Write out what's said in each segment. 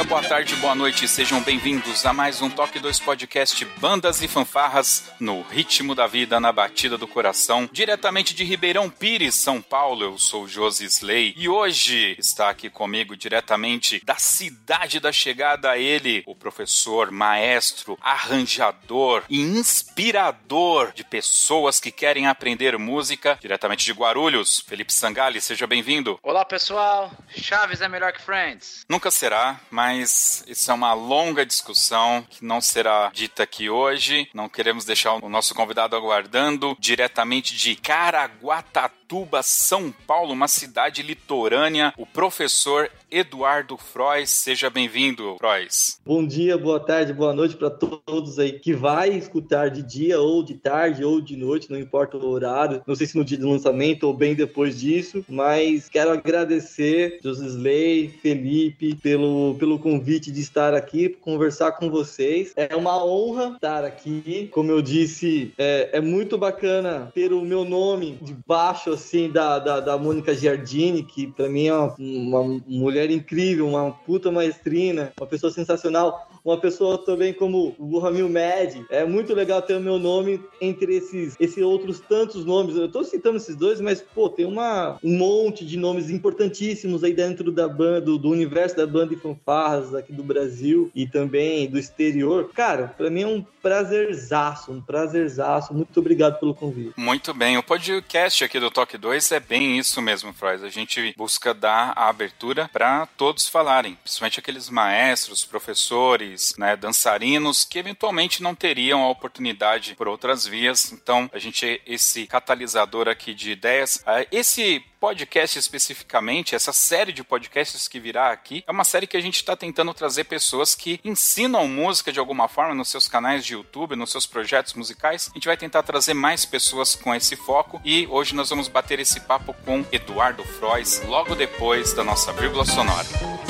dia, boa tarde, boa noite, sejam bem-vindos a mais um Toque 2 Podcast Bandas e Fanfarras no ritmo da vida, na batida do coração, diretamente de Ribeirão Pires, São Paulo. Eu sou Josi Slay e hoje está aqui comigo diretamente da cidade da chegada ele, o professor, maestro, arranjador e inspirador de pessoas que querem aprender música, diretamente de Guarulhos, Felipe Sangali, seja bem-vindo. Olá pessoal, Chaves é melhor que Friends. Nunca será, mas isso é uma longa discussão que não será dita aqui hoje. Não queremos deixar o nosso convidado aguardando diretamente de Caraguatatuba, São Paulo, uma cidade litorânea, o professor Eduardo Frois. Seja bem-vindo, Frois. Bom dia, boa tarde, boa noite para todos aí que vai escutar de dia ou de tarde ou de noite, não importa o horário. Não sei se no dia do lançamento ou bem depois disso, mas quero agradecer Josisley, Felipe pelo pelo convite de estar aqui conversar com vocês. É uma honra estar aqui. Como eu disse, é, é muito bacana ter o meu nome debaixo assim da, da, da Mônica Giardini, que para mim é uma, uma mulher incrível, uma puta maestrina, uma pessoa sensacional uma pessoa também como o Ramil Med. É muito legal ter o meu nome entre esses, esses outros tantos nomes. Eu tô citando esses dois, mas, pô, tem uma, um monte de nomes importantíssimos aí dentro da banda, do, universo da banda e fanfarras aqui do Brasil e também do exterior. Cara, para mim é um prazerzaço, um prazerzaço. Muito obrigado pelo convite. Muito bem. O podcast aqui do Toque 2 é bem isso mesmo, Frois. A gente busca dar a abertura para todos falarem, principalmente aqueles maestros, professores, né, dançarinos que eventualmente não teriam a oportunidade por outras vias. Então, a gente é esse catalisador aqui de ideias. Ah, esse podcast especificamente, essa série de podcasts que virá aqui, é uma série que a gente está tentando trazer pessoas que ensinam música de alguma forma nos seus canais de YouTube, nos seus projetos musicais. A gente vai tentar trazer mais pessoas com esse foco e hoje nós vamos bater esse papo com Eduardo Frois, logo depois da nossa vírgula sonora.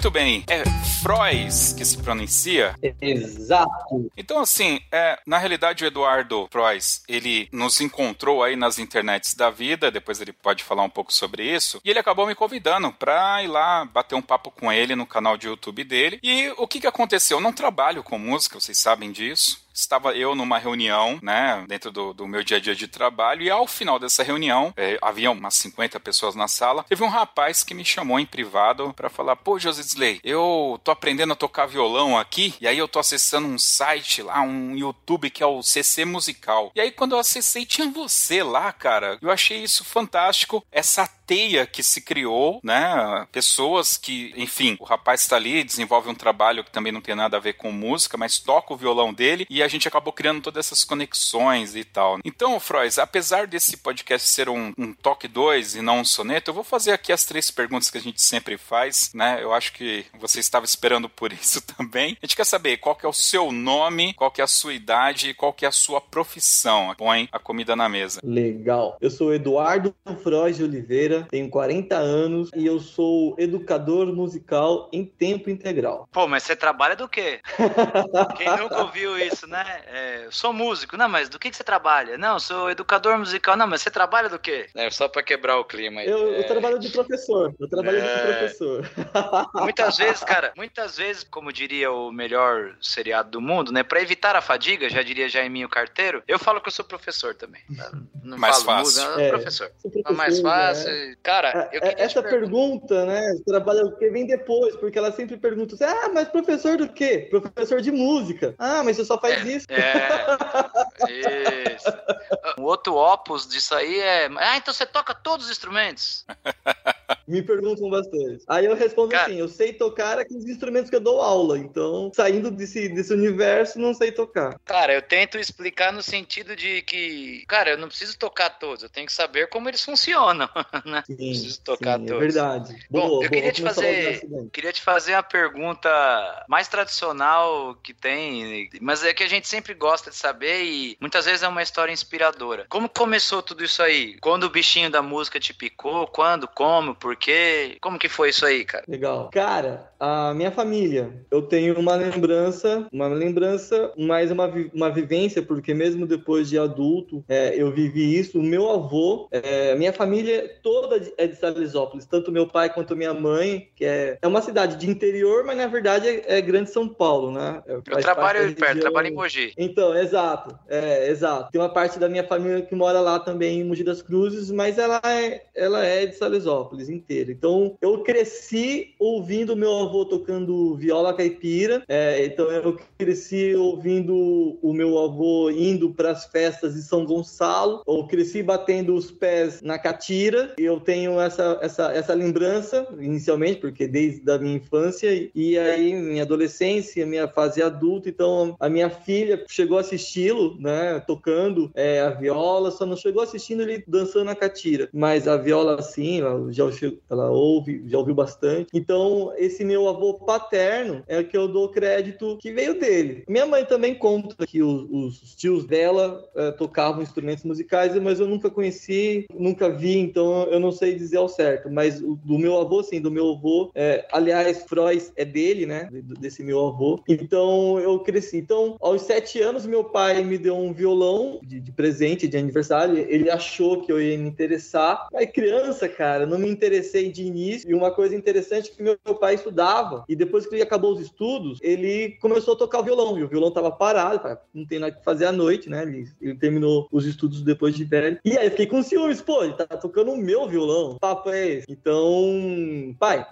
Muito bem. É Frois que se pronuncia? Exato. Então, assim, é, na realidade, o Eduardo Frois, ele nos encontrou aí nas internets da vida, depois ele pode falar um pouco sobre isso, e ele acabou me convidando pra ir lá bater um papo com ele no canal de YouTube dele. E o que que aconteceu? Eu não trabalho com música, vocês sabem disso estava eu numa reunião, né, dentro do, do, meu dia a dia de trabalho, e ao final dessa reunião, é, havia umas 50 pessoas na sala, teve um rapaz que me chamou em privado para falar: pô, Josisley, eu tô aprendendo a tocar violão aqui, e aí eu tô acessando um site lá, um YouTube que é o CC Musical. E aí quando eu acessei, tinha você lá, cara. Eu achei isso fantástico, essa teia que se criou, né? Pessoas que, enfim, o rapaz está ali, desenvolve um trabalho que também não tem nada a ver com música, mas toca o violão dele e a gente acabou criando todas essas conexões e tal. Então, Frois, apesar desse podcast ser um, um toque 2 e não um soneto, eu vou fazer aqui as três perguntas que a gente sempre faz, né? Eu acho que você estava esperando por isso também. A gente quer saber qual que é o seu nome, qual que é a sua idade e qual que é a sua profissão. Põe a comida na mesa. Legal. Eu sou Eduardo Frois de Oliveira, tenho 40 anos e eu sou educador musical em tempo integral. Pô, mas você trabalha do quê? Quem nunca ouviu isso, né? É, sou músico. Não, mas do que, que você trabalha? Não, sou educador musical. Não, mas você trabalha do quê? É só pra quebrar o clima aí. Eu, é... eu trabalho de professor. Eu trabalho é... de professor. Muitas vezes, cara, muitas vezes, como diria o melhor seriado do mundo, né? Pra evitar a fadiga, já diria Jaiminho Carteiro, eu falo que eu sou professor também. Tá? Não mais falo fácil. Música, é, professor. professor. mais fácil. É. Cara, eu é, Essa pergunta, né? Trabalha o que vem depois, porque ela sempre pergunta assim, ah, mas professor do quê? Professor de música. Ah, mas você só faz é, isso. É, isso. O outro opus disso aí é. Ah, então você toca todos os instrumentos? Me perguntam bastante. Aí eu respondo cara, assim: eu sei tocar aqueles instrumentos que eu dou aula. Então, saindo desse, desse universo, não sei tocar. Cara, eu tento explicar no sentido de que, cara, eu não preciso tocar todos, eu tenho que saber como eles funcionam, né? Sim, preciso tocar sim, é todos. É verdade. Bom, boa, eu queria te fazer, queria te fazer a pergunta mais tradicional que tem, mas é que a gente sempre gosta de saber e muitas vezes é uma história inspiradora. Como começou tudo isso aí? Quando o bichinho da música te picou? Quando? Como? Por quê? Como que foi isso aí, cara? Legal. Cara, a minha família, eu tenho uma lembrança, uma lembrança, mais uma, uma vivência, porque mesmo depois de adulto, é, eu vivi isso. O meu avô, é, minha família toda é de Salesópolis, tanto meu pai quanto minha mãe, que é, é uma cidade de interior, mas na verdade é, é grande São Paulo, né? É, eu trabalho perto, trabalho em Mogi. Então, exato, é, exato. Tem uma parte da minha família que mora lá também em Mogi das Cruzes, mas ela é, ela é de Inteira. Então, eu cresci ouvindo meu avô tocando viola caipira, é, então eu cresci ouvindo o meu avô indo para as festas de São Gonçalo, ou cresci batendo os pés na catira, eu tenho essa, essa, essa lembrança, inicialmente, porque desde a minha infância, e aí minha adolescência, minha fase adulta, então a minha filha chegou a assisti-lo, né, tocando é, a viola, só não chegou assistindo ele dançando na catira, mas a viola, sim, ela ela ouve, já ouviu bastante, então esse meu avô paterno é que eu dou crédito que veio dele. Minha mãe também conta que os, os tios dela é, tocavam instrumentos musicais, mas eu nunca conheci, nunca vi, então eu não sei dizer ao certo. Mas do meu avô, sim, do meu avô, é, aliás, Freud é dele, né? Desse meu avô. Então eu cresci. Então, aos sete anos, meu pai me deu um violão de, de presente, de aniversário. Ele achou que eu ia me interessar. Mas criança, cara, não me interessei de início. E uma coisa interessante é que meu pai estudava. E depois que ele acabou os estudos, ele começou a tocar o violão. E o violão tava parado, não tem nada que fazer à noite, né? Ele, ele terminou os estudos depois de velho. E aí fiquei com ciúmes, pô, ele tá tocando o meu violão. O papo é esse. Então, pai,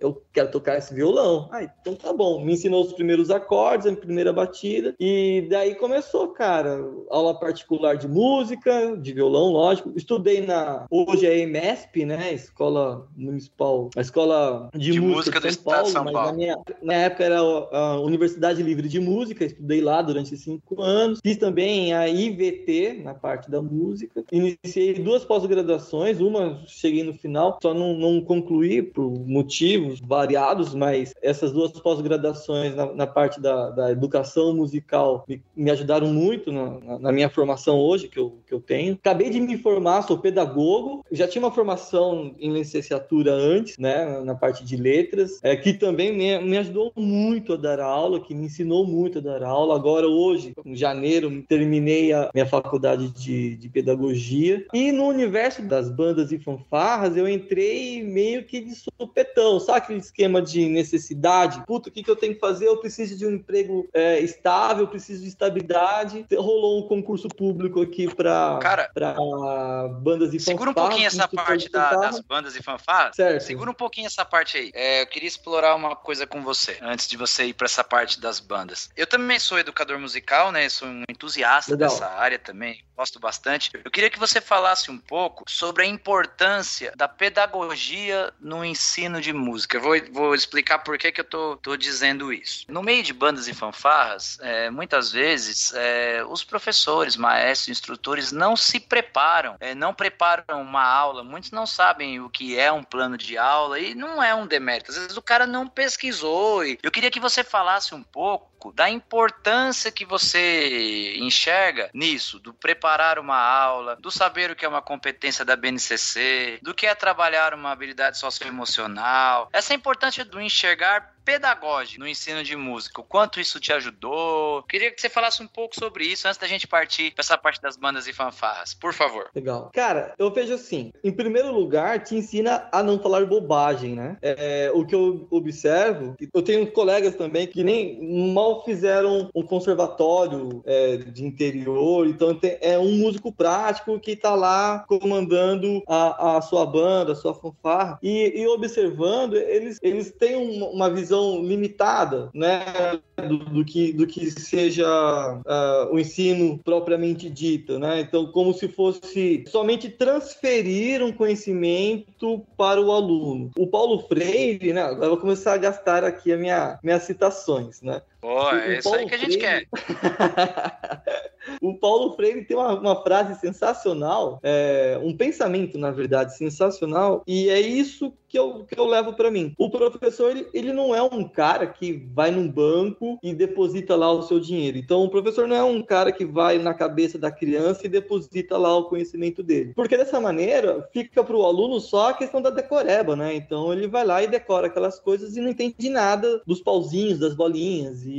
eu quero tocar esse violão. Ah, então tá bom. Me ensinou os primeiros acordes, a primeira batida. E daí começou, cara, aula particular de música, de violão, lógico. Estudei na. Hoje é EMESP, né? Escola Municipal. A Escola de, de Música, música de São Paulo. São Paulo. Mas na, minha, na época era a Universidade Livre de Música. Estudei lá durante cinco anos. Fiz também a IVT, na parte da música. Iniciei duas pós-graduações. Uma cheguei no final, só não, não concluí por motivo motivos variados, mas essas duas pós-graduações na, na, parte da, da, educação musical me, me ajudaram muito na, na, na, minha formação hoje, que eu, que eu tenho. Acabei de me formar, sou pedagogo, já tinha uma formação em licenciatura antes, né, na parte de letras, é, que também me, me ajudou muito a dar aula, que me ensinou muito a dar aula. Agora, hoje, em janeiro, terminei a minha faculdade de, de pedagogia. E no universo das bandas e fanfarras, eu entrei meio que de supetão sabe aquele esquema de necessidade? Puta, o que, que eu tenho que fazer? Eu preciso de um emprego é, estável, preciso de estabilidade. Rolou um concurso público aqui para bandas e Segura um pouquinho essa parte da, das bandas e fanfarras. Certo. Segura um pouquinho essa parte aí. É, eu queria explorar uma coisa com você, antes de você ir para essa parte das bandas. Eu também sou educador musical, né? Sou um entusiasta Legal. dessa área também gosto bastante. Eu queria que você falasse um pouco sobre a importância da pedagogia no ensino de música. Eu vou, vou explicar por que, que eu tô, tô dizendo isso. No meio de bandas e fanfarras, é, muitas vezes é, os professores, maestros, instrutores não se preparam, é, não preparam uma aula. Muitos não sabem o que é um plano de aula e não é um demérito. Às vezes o cara não pesquisou. E eu queria que você falasse um pouco da importância que você enxerga nisso, do preparar uma aula, do saber o que é uma competência da BNCC, do que é trabalhar uma habilidade socioemocional. Essa importância do enxergar pedagógico no ensino de música, o quanto isso te ajudou. Queria que você falasse um pouco sobre isso antes da gente partir para essa parte das bandas e fanfarras, por favor. Legal. Cara, eu vejo assim, em primeiro lugar, te ensina a não falar bobagem, né? É, o que eu observo, eu tenho colegas também que nem mal fizeram um conservatório é, de interior, então é um músico prático que tá lá comandando a, a sua banda, a sua fanfarra, e, e observando, eles, eles têm uma, uma visão visão limitada, né, do, do que, do que seja uh, o ensino propriamente dito, né? Então, como se fosse somente transferir um conhecimento para o aluno. O Paulo Freire, né? Agora vou começar a gastar aqui as minha, minhas citações, né? Pô, é isso aí que a gente Freire... quer. o Paulo Freire tem uma, uma frase sensacional, é, um pensamento, na verdade, sensacional, e é isso que eu, que eu levo para mim. O professor, ele, ele não é um cara que vai num banco e deposita lá o seu dinheiro. Então, o professor não é um cara que vai na cabeça da criança e deposita lá o conhecimento dele. Porque dessa maneira, fica para o aluno só a questão da decoreba, né? Então, ele vai lá e decora aquelas coisas e não entende nada dos pauzinhos, das bolinhas e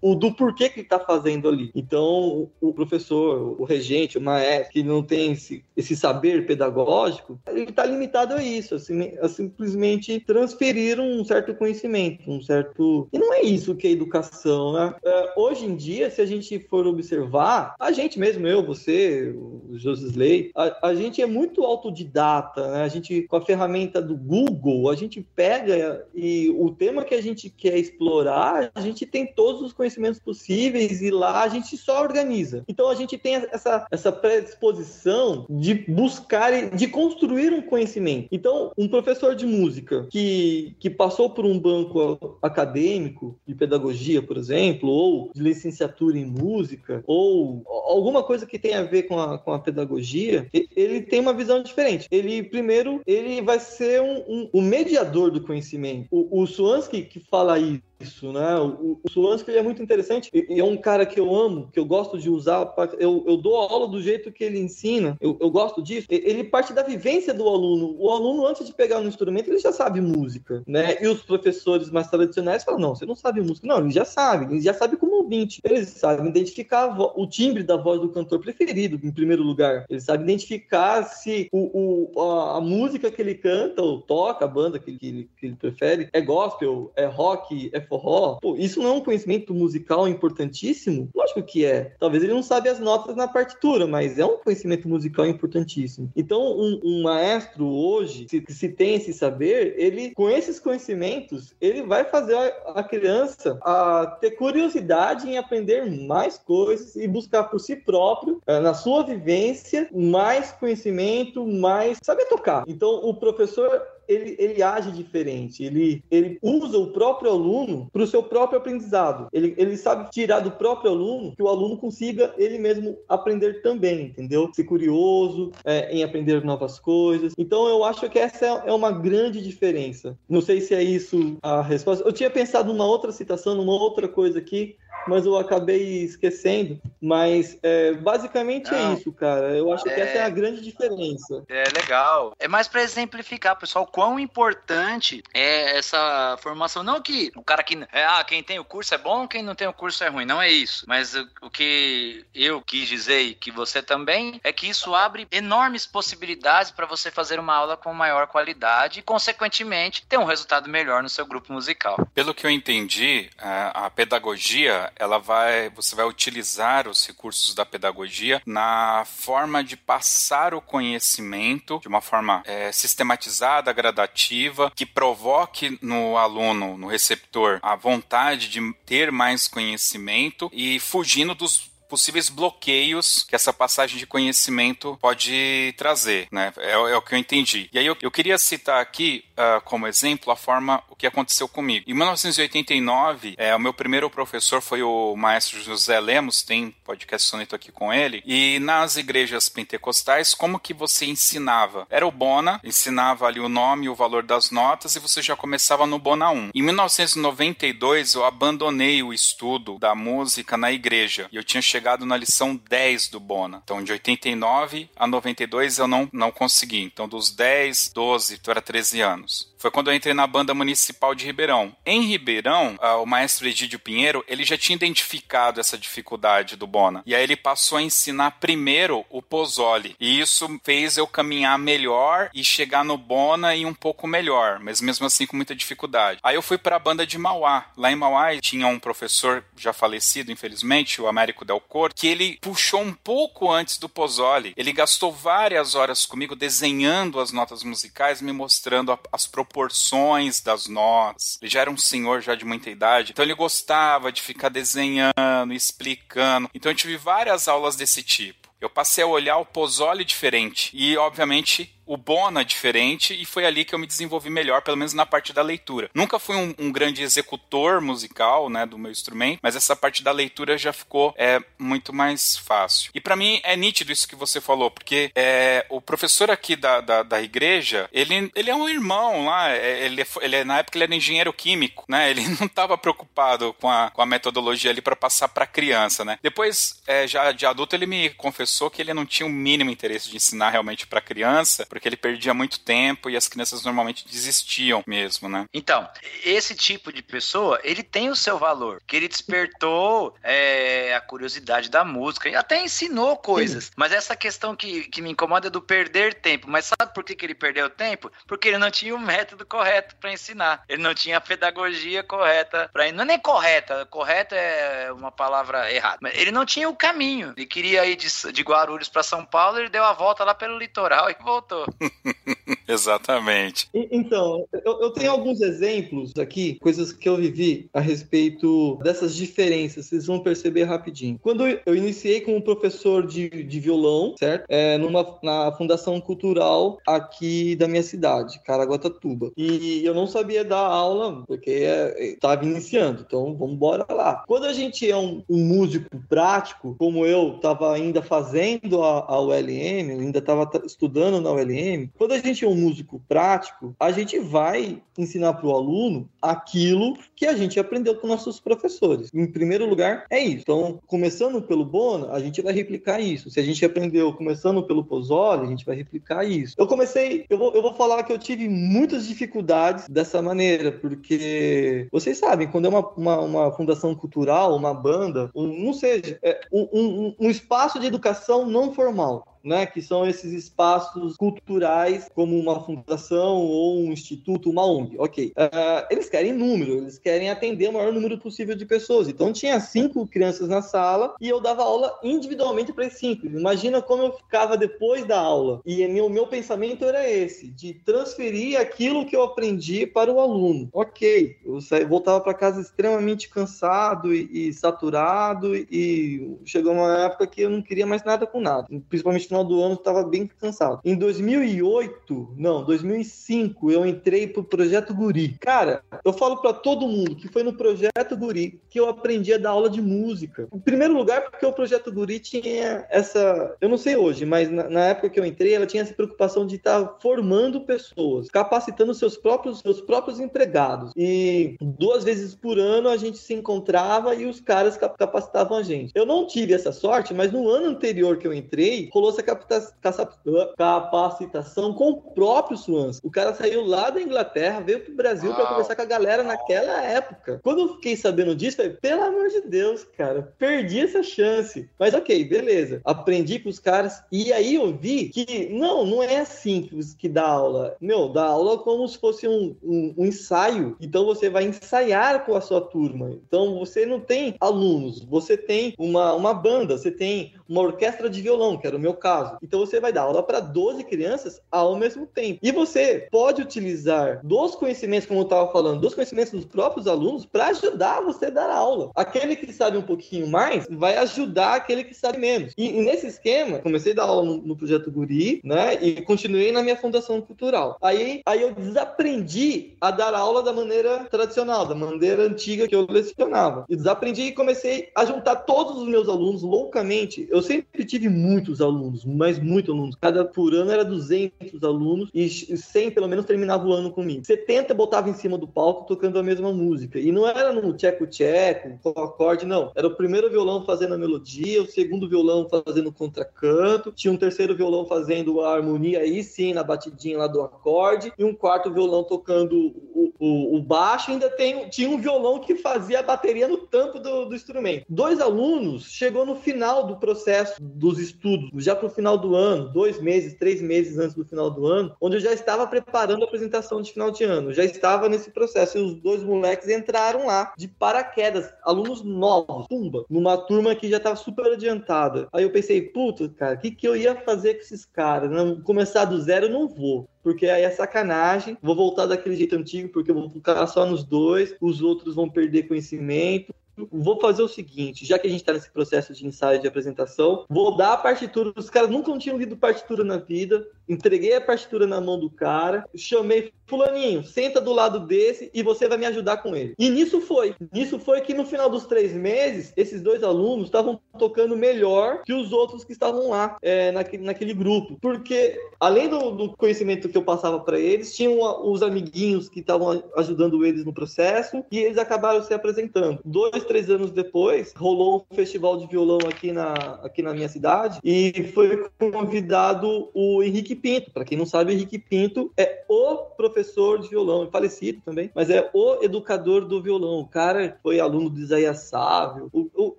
o do porquê que ele está fazendo ali. Então, o professor, o regente, o maestro, que não tem esse, esse saber pedagógico, ele está limitado a isso, assim, a simplesmente transferir um certo conhecimento, um certo. E não é isso que é educação, né? É, hoje em dia, se a gente for observar, a gente mesmo, eu, você, o Josisley, a, a gente é muito autodidata, né? A gente, com a ferramenta do Google, a gente pega e o tema que a gente quer explorar, a gente tem todos os conhecimentos possíveis e lá a gente só organiza. Então a gente tem essa, essa predisposição de buscar e de construir um conhecimento. Então, um professor de música que, que passou por um banco acadêmico de pedagogia, por exemplo, ou de licenciatura em música, ou alguma coisa que tenha a ver com a, com a pedagogia, ele tem uma visão diferente. Ele, primeiro, ele vai ser um, um, um mediador do conhecimento. O, o Swansky que fala isso isso, né? O, o ele é muito interessante e, é um cara que eu amo, que eu gosto de usar. Pra, eu, eu dou aula do jeito que ele ensina, eu, eu gosto disso. Ele parte da vivência do aluno. O aluno, antes de pegar um instrumento, ele já sabe música, né? E os professores mais tradicionais falam: não, você não sabe música. Não, ele já sabe, ele já sabe como ouvinte. Eles sabem identificar o timbre da voz do cantor preferido, em primeiro lugar. Ele sabe identificar se o, o a, a, música que ele canta ou toca, a banda que, que, ele, que ele prefere, é gospel, é rock, é forró. Pô, isso não é um conhecimento musical importantíssimo? Lógico que é. Talvez ele não sabe as notas na partitura, mas é um conhecimento musical importantíssimo. Então, um, um maestro hoje, se, se tem esse saber, ele, com esses conhecimentos, ele vai fazer a, a criança a ter curiosidade em aprender mais coisas e buscar por si próprio, eh, na sua vivência, mais conhecimento, mais saber tocar. Então, o professor ele, ele age diferente, ele, ele usa o próprio aluno para o seu próprio aprendizado. Ele, ele sabe tirar do próprio aluno que o aluno consiga ele mesmo aprender também, entendeu? Ser curioso é, em aprender novas coisas. Então eu acho que essa é, é uma grande diferença. Não sei se é isso a resposta. Eu tinha pensado numa outra citação, numa outra coisa aqui, mas eu acabei esquecendo. Mas é, basicamente é Não, é isso, cara. Eu acho é... que essa é a grande diferença. É legal. É mais para exemplificar, pessoal, quão importante é essa formação. Não que o cara que. É, ah, quem tem o curso é bom, quem não tem o curso é ruim. Não é isso. Mas o, o que eu quis dizer e que você também é que isso abre enormes possibilidades para você fazer uma aula com maior qualidade e, consequentemente, ter um resultado melhor no seu grupo musical. Pelo que eu entendi, a, a pedagogia ela vai, você vai utilizar os recursos da pedagogia na forma de passar o conhecimento de uma forma é, sistematizada, gradativa, que provoque no aluno, no receptor, a vontade de ter mais conhecimento e fugindo dos possíveis bloqueios que essa passagem de conhecimento pode trazer, né? É, é o que eu entendi. E aí eu, eu queria citar aqui uh, como exemplo a forma o que aconteceu comigo. Em 1989, é, o meu primeiro professor foi o maestro José Lemos, tem podcast soneto aqui com ele, e nas igrejas pentecostais, como que você ensinava? Era o Bona, ensinava ali o nome e o valor das notas e você já começava no Bona 1. Em 1992, eu abandonei o estudo da música na igreja e eu tinha chegado na lição 10 do Bona. Então, de 89 a 92 eu não, não consegui. Então, dos 10, 12, então era 13 anos foi quando eu entrei na banda municipal de Ribeirão. Em Ribeirão, uh, o maestro Egídio Pinheiro, ele já tinha identificado essa dificuldade do Bona. E aí ele passou a ensinar primeiro o Pozzoli. E isso fez eu caminhar melhor e chegar no Bona e um pouco melhor, mas mesmo assim com muita dificuldade. Aí eu fui para a banda de Mauá. Lá em Mauá tinha um professor já falecido, infelizmente, o Américo Del Cor, que ele puxou um pouco antes do Pozzoli. Ele gastou várias horas comigo desenhando as notas musicais, me mostrando as proporções proporções das notas. Ele já era um senhor já de muita idade, então ele gostava de ficar desenhando, explicando. Então eu tive várias aulas desse tipo. Eu passei a olhar o Pozzoli diferente e, obviamente, o Bona diferente e foi ali que eu me desenvolvi melhor, pelo menos na parte da leitura. Nunca fui um, um grande executor musical, né, do meu instrumento, mas essa parte da leitura já ficou é, muito mais fácil. E para mim é nítido isso que você falou, porque é, o professor aqui da, da, da, igreja, ele, ele é um irmão lá, é, ele, é, ele é, na época ele era engenheiro químico, né, ele não estava preocupado com a, com a metodologia ali para passar para criança, né. Depois, é, já de adulto, ele me confessou que ele não tinha o mínimo interesse de ensinar realmente para criança, porque ele perdia muito tempo e as crianças normalmente desistiam mesmo, né? Então, esse tipo de pessoa, ele tem o seu valor, que ele despertou é, a curiosidade da música e até ensinou coisas. Sim. Mas essa questão que, que me incomoda é do perder tempo. Mas sabe por que, que ele perdeu tempo? Porque ele não tinha o método correto para ensinar. Ele não tinha a pedagogia correta para Não é nem correta, correta é uma palavra errada. Mas ele não tinha o caminho. Ele queria ir de, de Guarulhos para São Paulo, ele deu a volta lá pelo litoral e voltou. Exatamente. então, eu, eu, tenho alguns exemplos aqui, coisas que eu vivi a respeito dessas diferenças, vocês vão perceber rapidinho. Quando eu iniciei como professor de, de violão, certo? É, numa, na Fundação Cultural aqui da minha cidade, Caraguatatuba. E eu não sabia dar aula, porque estava é, iniciando, então vamos embora lá. Quando a gente é um, um músico prático, como eu estava ainda fazendo a, a ULM, ainda estava estudando na ULM, quando a gente é um músico prático, a gente vai ensinar para o aluno aquilo que a gente aprendeu com nossos professores. Em primeiro lugar, é isso. Então, começando pelo Bona, a gente vai replicar isso. Se a gente aprendeu começando pelo Pozzoli, a gente vai replicar isso. Eu comecei, eu vou, eu vou falar que eu tive muitas dificuldades dessa maneira, porque vocês sabem, quando é uma, uma, uma fundação cultural, uma banda, um, não seja, é um, um, um espaço de educação não formal né, que são esses espaços culturais, como uma fundação ou um instituto, uma ONG. Ok. Uh, eles querem número, eles querem atender o maior número possível de pessoas. Então, tinha cinco crianças na sala e eu dava aula individualmente para as cinco. Imagina como eu ficava depois da aula. E meu, meu pensamento era esse, de transferir aquilo que eu aprendi para o aluno. Ok. Eu saí, voltava para casa extremamente cansado e, e saturado e chegou uma época que eu não queria mais nada com nada, principalmente final do ano estava bem cansado. Em 2008, não, 2005, eu entrei pro Projeto Guri. Cara, eu falo para todo mundo que foi no Projeto Guri que eu aprendi a dar aula de música. Em primeiro lugar, porque o Projeto Guri tinha essa. Eu não sei hoje, mas na, na época que eu entrei, ela tinha essa preocupação de estar tá formando pessoas, capacitando seus próprios, seus próprios empregados. E duas vezes por ano a gente se encontrava e os caras capacitavam a gente. Eu não tive essa sorte, mas no ano anterior que eu entrei, rolou essa capacitação com o próprio Swans. O cara saiu lá da Inglaterra, veio pro Brasil para conversar com a galera naquela época. Quando eu fiquei sabendo disso, falei, pelo amor de Deus, cara, perdi essa chance. Mas ok, beleza. Aprendi com os caras e aí eu vi que não, não é assim que, que dá aula. Meu, dá aula como se fosse um, um, um ensaio. Então você vai ensaiar com a sua turma. Então você não tem alunos, você tem uma, uma banda, você tem uma orquestra de violão, que era o meu caso caso. Então você vai dar aula para 12 crianças ao mesmo tempo. E você pode utilizar dos conhecimentos, como eu estava falando, dos conhecimentos dos próprios alunos para ajudar você a dar aula. Aquele que sabe um pouquinho mais vai ajudar aquele que sabe menos. E, e nesse esquema, comecei a dar aula no, no, projeto Guri, né? E continuei na minha fundação cultural. Aí, aí eu desaprendi a dar aula da maneira tradicional, da maneira antiga que eu lecionava. E desaprendi e comecei a juntar todos os meus alunos loucamente. Eu sempre tive muitos alunos, mas muitos alunos. Cada por ano era 200 alunos e 100 pelo menos terminava o ano comigo. 70 botava em cima do palco tocando a mesma música. E não era no tcheco-tcheco, com acorde, não. Era o primeiro violão fazendo a melodia, o segundo violão fazendo o contracanto, tinha um terceiro violão fazendo a harmonia aí sim, na batidinha lá do acorde, e um quarto violão tocando o, o, o baixo, ainda tem, tinha um violão que fazia a bateria no tampo do, do instrumento. Dois alunos chegou no final do processo dos estudos, já para o final do ano, dois meses, três meses antes do final do ano, onde eu já estava preparando a apresentação de final de ano, já estava nesse processo, e os dois moleques entraram lá de paraquedas, alunos novos, pumba, numa turma que já estava super adiantada. Aí eu pensei, puta, cara, o que, que eu ia fazer com esses caras? Não, começar do zero eu não vou porque aí é sacanagem. Vou voltar daquele jeito antigo, porque eu vou ficar só nos dois, os outros vão perder conhecimento vou fazer o seguinte, já que a gente está nesse processo de ensaio de apresentação, vou dar a partitura. Os caras nunca tinham lido partitura na vida. Entreguei a partitura na mão do cara, chamei fulaninho, senta do lado desse e você vai me ajudar com ele. E nisso foi. Nisso foi que no final dos três meses, esses dois alunos estavam tocando melhor que os outros que estavam lá é, naquele, naquele grupo. Porque, além do, do conhecimento que eu passava para eles, tinham os amiguinhos que estavam ajudando eles no processo e eles acabaram se apresentando. Dois, três anos depois, rolou um festival de violão aqui na, aqui na minha cidade e foi convidado o Henrique Pinto. Para quem não sabe, o Henrique Pinto é o professor de violão, falecido também, mas é o educador do violão. O cara foi aluno do Isaías Sávio. O, o,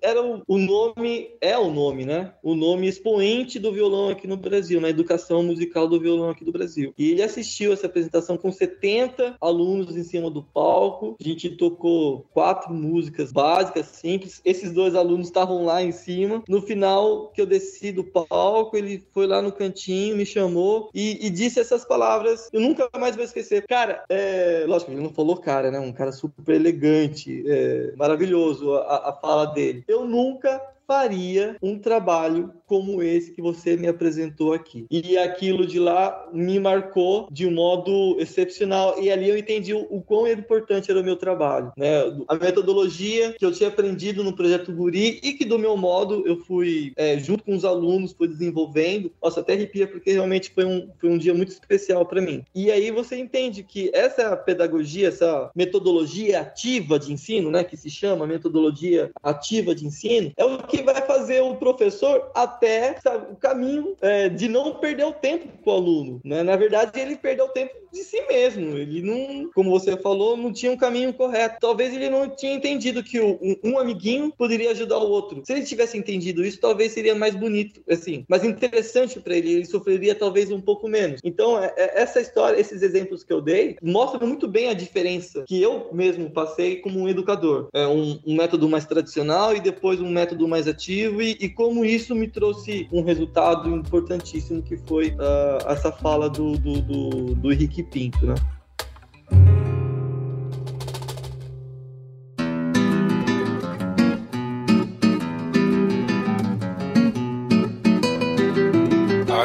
era o, o, nome, é o nome, né? O nome expoente do violão aqui no Brasil, na educação musical do violão aqui do Brasil. E ele assistiu essa apresentação com 70 alunos em cima do palco. A gente tocou quatro músicas básicas, simples. Esses dois alunos estavam lá em cima. No final que eu desci do palco, ele foi lá no cantinho, me chamou e, e disse essas palavras. Eu nunca mais vou esquecer. Cara, é... lógico, ele não falou cara, né? Um cara super elegante, é... maravilhoso a, a fala dele. Eu nunca faria um trabalho como esse que você me apresentou aqui. E aquilo de lá me marcou de um modo excepcional. E ali eu entendi o, quão importante era o meu trabalho. Né? A metodologia que eu tinha aprendido no projeto Guri e que, do meu modo, eu fui, é, junto com os alunos, fui desenvolvendo. Nossa, até arrepia porque realmente foi um, foi um dia muito especial para mim. E aí você entende que essa pedagogia, essa metodologia ativa de ensino, né, que se chama metodologia ativa de ensino, é o que que vai fazer o professor até sabe, o caminho é, de não perder o tempo com o aluno. Né? Na verdade, ele perdeu o tempo de si mesmo. Ele não, como você falou, não tinha um caminho correto. Talvez ele não tinha entendido que o, um, um, amiguinho poderia ajudar o outro. Se ele tivesse entendido isso, talvez seria mais bonito, assim, mais interessante para ele. Ele sofreria talvez um pouco menos. Então, é, é, essa história, esses exemplos que eu dei, mostram muito bem a diferença que eu mesmo passei como um educador. É um, um método mais tradicional e depois um método mais ativo e, e, como isso me trouxe um resultado importantíssimo que foi uh, essa fala do, do, do, do Henrique Pinto, né?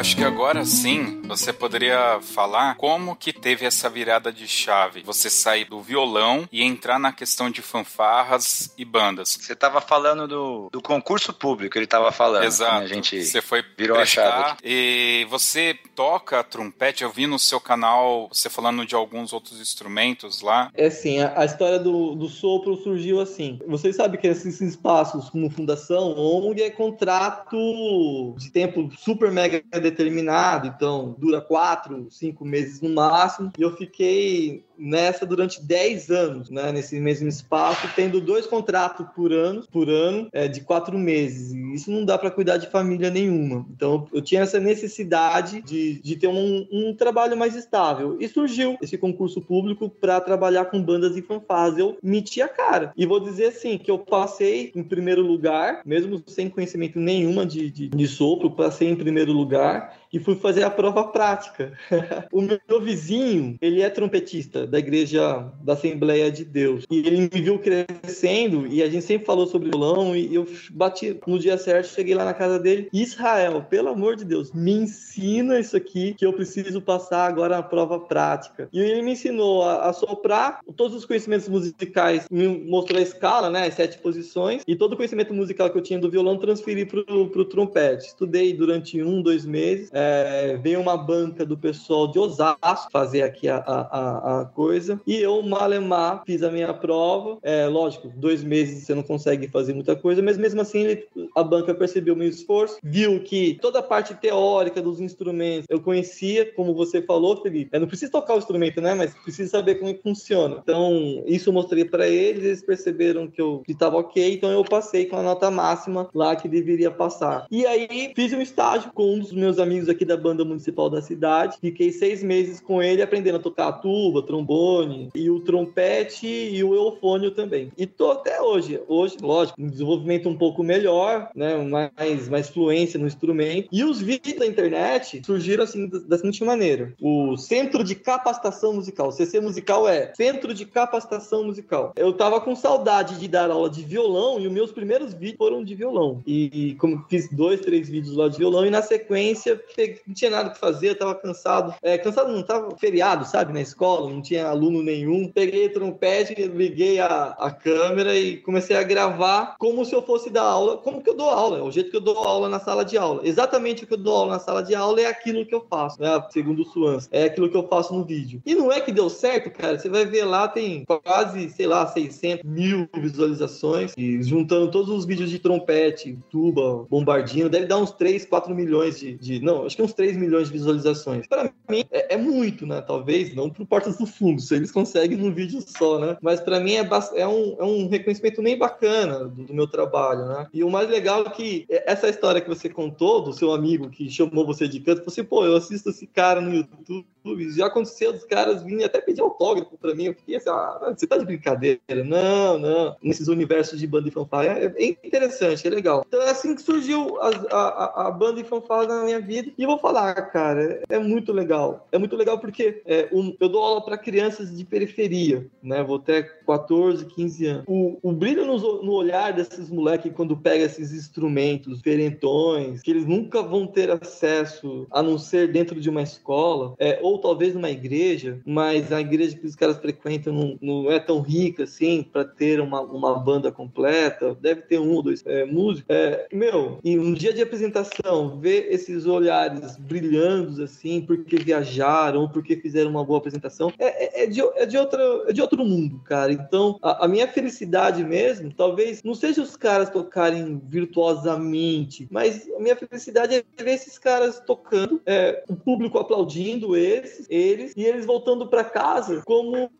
Acho que agora sim você poderia falar como que teve essa virada de chave. Você sair do violão e entrar na questão de fanfarras e bandas. Você estava falando do, do concurso público, ele estava falando. Exato. A gente você foi virou a chave. E você toca trompete, eu vi no seu canal você falando de alguns outros instrumentos lá. É assim, a, a história do, do sopro surgiu assim. Vocês sabem que esses espaços como fundação, ONG é contrato de tempo super mega determinado, então dura quatro, cinco meses no máximo. E eu fiquei nessa durante 10 anos, né, nesse mesmo espaço, tendo dois contratos por ano, por ano, é, de quatro meses. isso não dá para cuidar de família nenhuma. Então eu tinha essa necessidade de, de ter um, um trabalho mais estável. E surgiu esse concurso público para trabalhar com bandas e fanfarras. Eu meti a cara. E vou dizer assim, que eu passei em primeiro lugar, mesmo sem conhecimento nenhuma de, de, de sopro, passei em primeiro lugar lugar e fui fazer a prova prática. o meu vizinho, ele é trompetista da igreja da Assembleia de Deus. E ele me viu crescendo e a gente sempre falou sobre violão e eu bati no dia certo, cheguei lá na casa dele. Israel, pelo amor de Deus, me ensina isso aqui que eu preciso passar agora na prova prática. E ele me ensinou a, a soprar todos os conhecimentos musicais, me mostrou a escala, né, as sete posições, e todo o conhecimento musical que eu tinha do violão transferi pro, pro trompete. Estudei durante um, dois meses é, veio uma banca do pessoal de Osasco fazer aqui a, a, a coisa, e eu, malemar, fiz a minha prova. É, lógico, dois meses você não consegue fazer muita coisa, mas mesmo assim ele, a banca percebeu meu esforço, viu que toda a parte teórica dos instrumentos eu conhecia, como você falou, Felipe. Eu não preciso tocar o instrumento, né? Mas preciso saber como funciona. Então, isso eu mostrei para eles, eles perceberam que eu estava ok, então eu passei com a nota máxima lá que deveria passar. E aí fiz um estágio com um dos meus amigos aqui da banda municipal da cidade. Fiquei seis meses com ele aprendendo a tocar a tuba, trombone e o trompete e o eufônio também. E tô até hoje. Hoje, lógico, um desenvolvimento um pouco melhor, né? Mais, mais fluência no instrumento. E os vídeos da internet surgiram assim da seguinte maneira: o Centro de Capacitação Musical, o CC Musical é Centro de Capacitação Musical. Eu tava com saudade de dar aula de violão e os meus primeiros vídeos foram de violão. E, e como fiz dois, três vídeos lá de violão e na sequência não tinha nada que fazer, tava cansado. É, cansado não, tava feriado, sabe, na escola, não tinha aluno nenhum. Peguei trompete, liguei a, a câmera e comecei a gravar como se eu fosse dar aula, como que eu dou aula, é o jeito que eu dou aula na sala de aula. Exatamente o que eu dou aula na sala de aula é aquilo que eu faço, né? Segundo o Swans, é aquilo que eu faço no vídeo. E não é que deu certo, cara, você vai ver lá, tem quase, sei lá, 600 mil visualizações, e juntando todos os vídeos de trompete, tuba, bombardino, deve dar uns 3, 4 milhões de, de não, acho que uns 3 milhões de visualizações. Para mim é, é, muito, né? Talvez não pro Portas do Fundo, se eles conseguem num vídeo só, né? Mas para mim é, é, um, é um reconhecimento bem bacana do, do, meu trabalho, né? E o mais legal é que essa história que você contou do seu amigo que chamou você de canto, você, pô, eu assisto esse cara no YouTube já aconteceu dos caras virem até pedir autógrafo para mim. Eu fiquei assim, ah, você tá de brincadeira? Não, não. Nesses universos de banda e fanfarra. É, é interessante, é legal. Então é assim que surgiu a, a, a banda e fanfarra na minha vida. E eu vou falar, cara, é muito legal. É muito legal porque é, um, eu dou aula para crianças de periferia, né? Vou até 14, 15 anos. O, o brilho no, no olhar desses moleques quando pega esses instrumentos diferentões, que eles nunca vão ter acesso a não ser dentro de uma escola, é, ou talvez numa igreja, mas a igreja que os caras frequentam não, não é tão rica assim para ter uma, uma banda completa. Deve ter um ou dois é, músicos. É, meu, e um dia de apresentação, ver esses olhares brilhando assim, porque viajaram, porque fizeram uma boa apresentação, é, é, é de, é, de, outra, é de outro mundo, cara. Então, a, a minha felicidade mesmo, talvez não seja os caras tocarem virtuosamente, mas a minha felicidade é ver esses caras tocando, é, o público aplaudindo eles, eles e eles voltando para casa como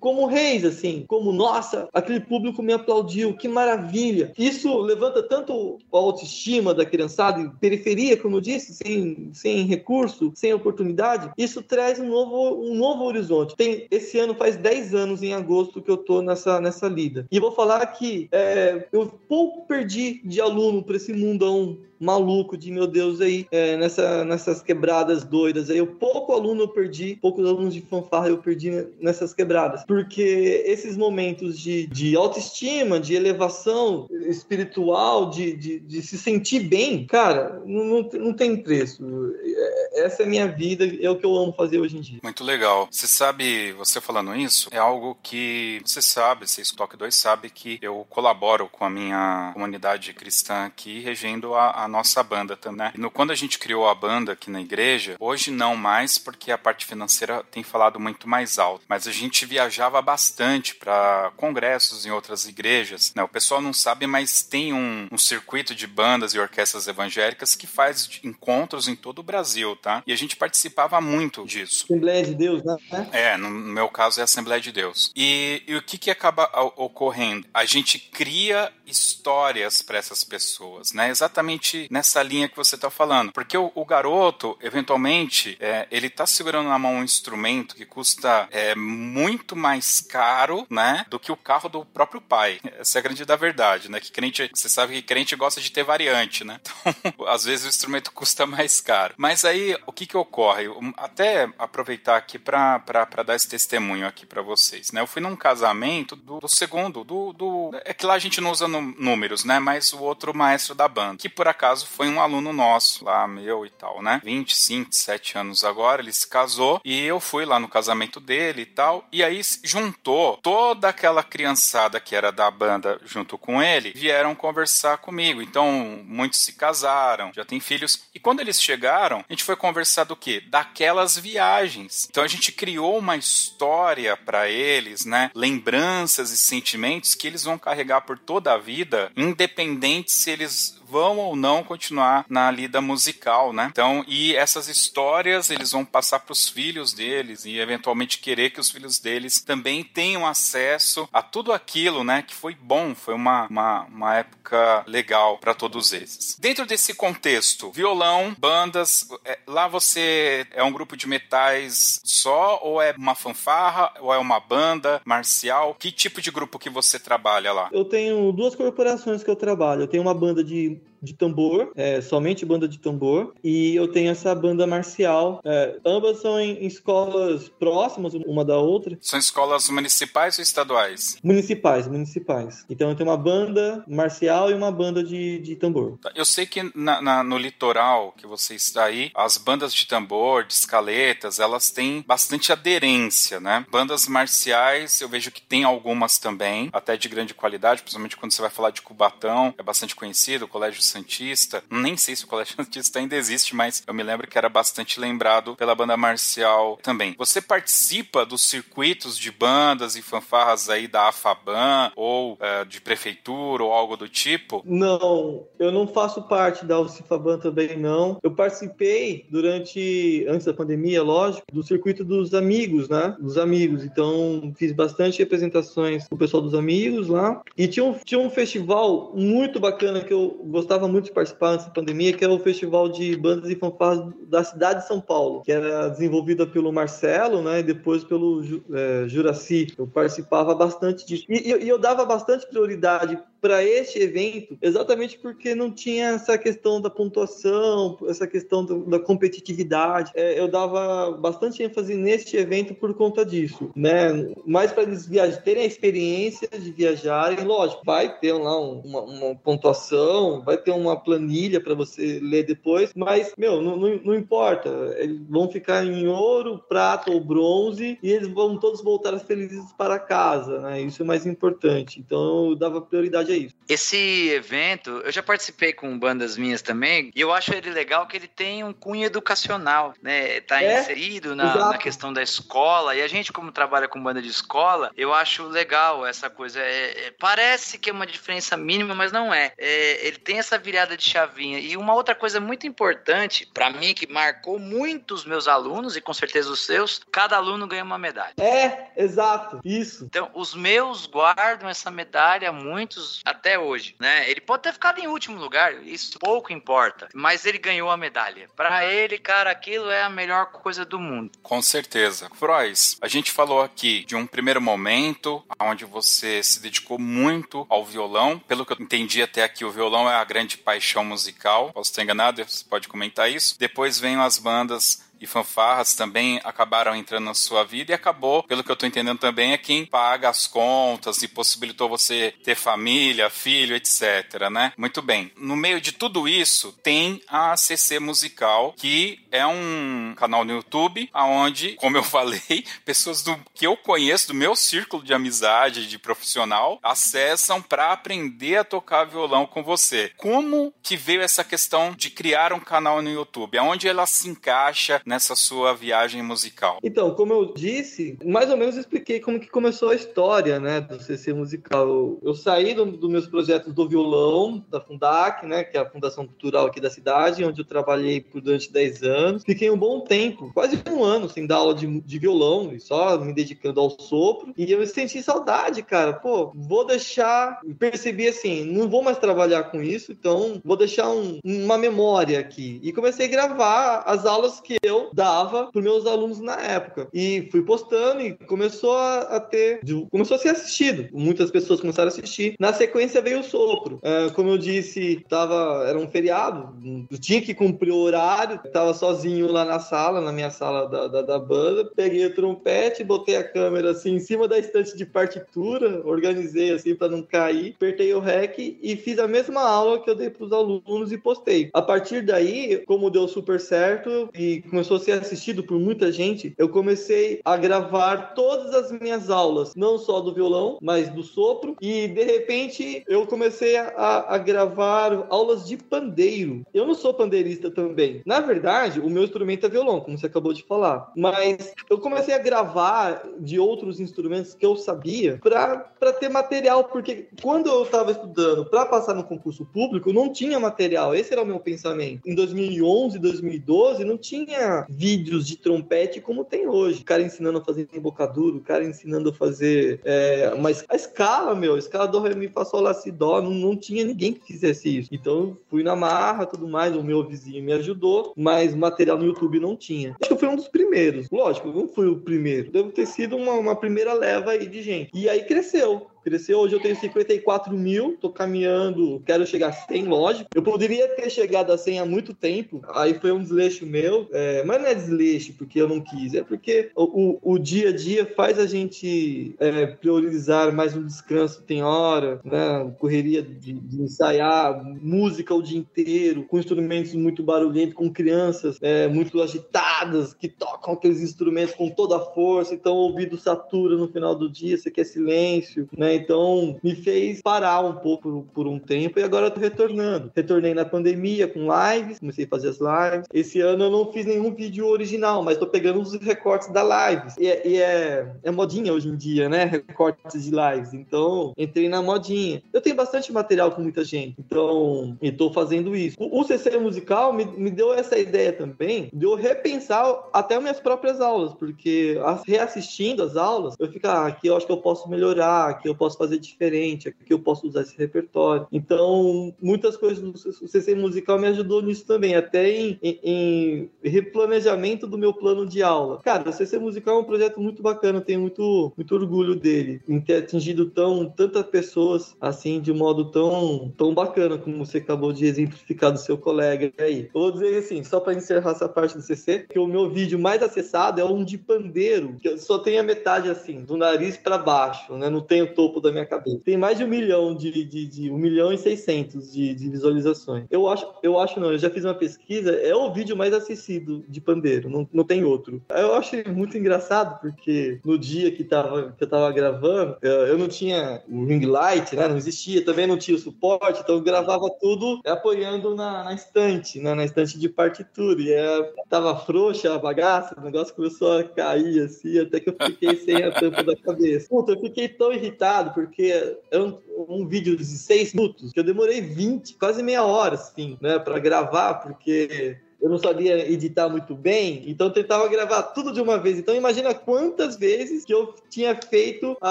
como reis, assim, como nossa, aquele público me aplaudiu, que maravilha. Isso levanta tanto a autoestima da criançada periferia, como eu disse, sem, sem recurso, sem oportunidade. Isso traz um novo, um novo horizonte. Tem esse ano faz 10 anos em agosto que eu tô nessa nessa lida. E vou falar que é, eu pouco perdi de aluno para esse mundão maluco de meu Deus aí, é, nessa, nessas quebradas doidas aí. Eu, pouco aluno eu perdi, poucos alunos de fanfarra eu perdi nessas quebradas. Porque esses momentos de, de autoestima, de elevação espiritual, de, de, de se sentir bem, cara, não, não, não tem preço. É, essa é a minha vida, é o que eu amo fazer hoje em dia. Muito legal. Você sabe, você falando isso, é algo que você sabe, vocês Toque 2 sabe que eu colaboro com a minha comunidade cristã aqui, regendo a, a nossa banda também. Né? No, quando a gente criou a banda aqui na igreja, hoje não mais, porque a parte financeira tem falado muito mais alto. Mas a gente viajava bastante para congressos em outras igrejas. Né? O pessoal não sabe, mas tem um, um circuito de bandas e orquestras evangélicas que faz encontros em todo o Brasil, tá? E a gente participava muito disso. Assembleia de Deus, né? É, no meu caso é Assembleia de Deus. E, e o que que acaba ocorrendo? A gente cria histórias para para essas pessoas, né? Exatamente nessa linha que você está falando. Porque o, o garoto, eventualmente, é, ele está segurando na mão um instrumento que custa é, muito mais caro, né? Do que o carro do próprio pai. Essa é a grande da verdade, né? Que crente, você sabe que crente gosta de ter variante, né? Então, às vezes o instrumento custa mais caro. Mas aí, o que que ocorre? Até aproveitar aqui para dar esse testemunho aqui para vocês, né? Eu fui num casamento do, do segundo, do, do, É que lá a gente não usa números, né? Mas o outro maestro da banda, que por acaso foi um aluno nosso, lá meu e tal, né? 25, 27 anos agora, ele se casou e eu fui lá no casamento dele e tal. E aí juntou toda aquela criançada que era da banda junto com ele, vieram conversar comigo. Então, muitos se casaram, já têm filhos. E quando eles chegaram, a gente foi conversar do quê? Daquelas viagens. Então a gente criou uma história para eles, né? Lembranças e sentimentos que eles vão carregar por toda a vida, independente se eles vão ou não continuar na lida musical, né? Então, e essas histórias eles vão passar para os filhos deles e eventualmente querer que os filhos deles também tenham acesso a tudo aquilo, né? Que foi bom, foi uma, uma, uma época legal para todos esses. Dentro desse contexto, violão, bandas, é, lá você é um grupo de metais só ou é uma fanfarra ou é uma banda marcial? Que tipo de grupo que você trabalha lá? Eu tenho duas corporações que eu trabalho. Eu tenho uma banda de you. De tambor, é, somente banda de tambor, e eu tenho essa banda marcial. É, ambas são em, escolas próximas uma da outra. São escolas municipais ou estaduais? Municipais, municipais. Então eu tenho uma banda marcial e uma banda de, de tambor. Tá, eu sei que na, na, no litoral que você está aí, as bandas de tambor, de escaletas, elas têm bastante aderência, né? Bandas marciais, eu vejo que tem algumas também, até de grande qualidade, principalmente quando você vai falar de Cubatão, é bastante conhecido, o Colégio Santista. Nem sei se o Colégio Santista ainda existe, mas eu me lembro que era bastante lembrado pela banda marcial também. Você participa dos circuitos de bandas e fanfarras aí da AFABAN ou uh, de prefeitura ou algo do tipo? Não, eu não faço parte da UCFABAN também não. Eu participei durante, antes da pandemia, lógico, do circuito dos amigos, né? Dos amigos. Então, fiz bastante representações com o pessoal dos amigos lá. E tinha um, tinha um festival muito bacana que eu gostava gostava muito de participar nessa pandemia, que é o Festival de Bandas e Fanfarras da cidade de São Paulo, que era desenvolvida pelo Marcelo, né, e depois pelo é, Juraci. Eu participava bastante disso. E, e eu dava bastante prioridade para este evento, exatamente porque não tinha essa questão da pontuação, essa questão da competitividade. É, eu dava bastante ênfase neste evento por conta disso, né? Mais para eles viajar, terem a experiência de viajarem, lógico, vai ter lá um, uma, uma, pontuação, vai ter uma planilha para você ler depois, mas, meu, não, não, não, importa. Eles vão ficar em ouro, prata ou bronze e eles vão todos voltar felizes para casa, né? Isso é mais importante. Então, eu dava prioridade verdade é isso. Esse evento, eu já participei com bandas minhas também, e eu acho ele legal que ele tem um cunho educacional, né? Tá é, inserido na, na, questão da escola, e a gente, como trabalha com banda de escola, eu acho legal essa coisa. É, é, parece que é uma diferença mínima, mas não é. é. Ele tem essa virada de chavinha. E uma outra coisa muito importante, para mim, que marcou muito os meus alunos, e com certeza os seus, cada aluno ganha uma medalha. É, exato, isso. Então, os meus guardam essa medalha, muitos até hoje, né? Ele pode ter ficado em último lugar, isso pouco importa, mas ele ganhou a medalha. Para ele, cara, aquilo é a melhor coisa do mundo. Com certeza. Frois, a gente falou aqui de um primeiro momento onde você se dedicou muito ao violão. Pelo que eu entendi até aqui, o violão é a grande paixão musical. Posso estar enganado? Você pode comentar isso. Depois vem as bandas e fanfarras também acabaram entrando na sua vida e acabou, pelo que eu tô entendendo também, é quem paga as contas e possibilitou você ter família, filho, etc, né? Muito bem. No meio de tudo isso, tem a CC Musical, que é um canal no YouTube, aonde, como eu falei, pessoas do que eu conheço, do meu círculo de amizade, de profissional, acessam para aprender a tocar violão com você. Como que veio essa questão de criar um canal no YouTube? Aonde ela se encaixa nessa sua viagem musical? Então, como eu disse, mais ou menos expliquei como que começou a história, né, do CC musical. Eu saí dos do meus projetos do violão, da Fundac, né, que é a Fundação Cultural aqui da cidade, onde eu trabalhei por durante 10 anos. Fiquei um bom tempo, quase um ano sem dar aula de, de violão e só me dedicando ao sopro. E eu senti saudade, cara. Pô, vou deixar. Percebi assim, não vou mais trabalhar com isso, então vou deixar um, uma memória aqui. E comecei a gravar as aulas que eu dava para meus alunos na época. E fui postando e começou a, a, ter. Começou a ser assistido. Muitas pessoas começaram a assistir. Na sequência veio o sopro. É, como eu disse, tava, era um feriado, eu tinha que cumprir o horário, tava sozinho lá na sala, na minha sala da, da, da banda. Peguei o trompete, botei a câmera assim em cima da estante de partitura, organizei assim para não cair, apertei o REC e fiz a mesma aula que eu dei para os alunos e postei. A partir daí, como deu super certo e começou a ser assistido por muita gente, eu comecei a gravar todas as minhas aulas, não só do violão, mas do sopro, e de repente eu comecei a, a gravar aulas de pandeiro. Eu não sou pandeirista também. Na verdade, o meu instrumento é violão, como você acabou de falar, mas eu comecei a gravar de outros instrumentos que eu sabia para ter material, porque quando eu estava estudando para passar no concurso público, não tinha material. Esse era o meu pensamento. Em 2011, 2012, não tinha vídeos de trompete como tem hoje. O cara ensinando a fazer embocadura, o cara ensinando a fazer é, mas a escala, meu, a escala do Ré, Mi, Fá, Sol, Lá, Si, Dó, não, não tinha ninguém que fizesse isso. Então, fui na marra, tudo mais, o meu vizinho me ajudou, mas material no YouTube não tinha. Acho que eu fui um dos primeiros. Lógico, não fui o primeiro. Devo ter sido uma, uma primeira leva aí de gente. E aí cresceu cresceu. Hoje eu tenho 54 mil, tô caminhando, quero chegar a 100, lógico. Eu poderia ter chegado a 100 há muito tempo, aí foi um desleixo meu, é, mas não é desleixo porque eu não quis, é porque o, o, o dia a dia faz a gente é, priorizar mais um descanso, tem hora, né? Correria de, de, ensaiar música o dia inteiro, com instrumentos muito barulhentos, com crianças é, muito agitadas, que tocam aqueles instrumentos com toda a força, então o ouvido satura no final do dia, você quer silêncio, né? Então me fez parar um pouco por, um tempo e agora eu tô retornando. Retornei na pandemia com lives, comecei a fazer as lives. Esse ano eu não fiz nenhum vídeo original, mas tô pegando os recortes da lives. E, é, e é, é modinha hoje em dia, né? Recortes de lives. Então entrei na modinha. Eu tenho bastante material com muita gente, então estou fazendo isso. O, o CC musical me, me deu essa ideia também de eu repensar até minhas próprias aulas, porque reassistindo as aulas, eu fico, ah, aqui eu acho que eu posso melhorar, aqui eu posso fazer diferente, aqui eu posso usar esse repertório. Então, muitas coisas do CC musical me ajudou nisso também, até em, em, replanejamento do meu plano de aula. Cara, o CC musical é um projeto muito bacana, tenho muito, muito orgulho dele, em ter atingido tão, tantas pessoas assim, de um modo tão, tão bacana, como você acabou de exemplificar do seu colega aí. Eu vou dizer assim, só para encerrar essa parte do CC, que o meu vídeo mais acessado é um de pandeiro, que só tem a metade assim, do nariz para baixo, né? Não tem o topo topo da minha cabeça. Tem mais de um milhão de, de, de um milhão e seiscentos de, de, visualizações. Eu acho, eu acho não, eu já fiz uma pesquisa, é o vídeo mais assistido de pandeiro, não, não tem outro. Eu achei muito engraçado, porque no dia que, tava, que eu tava gravando, eu, não tinha o ring light, né? Não existia, também não tinha o suporte, então eu gravava tudo apoiando na, na estante, né? Na estante de partitura. E é, tava frouxa a bagaça, o negócio começou a cair assim, até que eu fiquei sem a tampa da cabeça. Puta, eu fiquei tão irritado porque é um, um, vídeo de seis minutos que eu demorei 20, quase meia hora, assim, né, para gravar, porque eu não sabia editar muito bem, então eu tentava gravar tudo de uma vez. Então imagina quantas vezes que eu tinha feito a,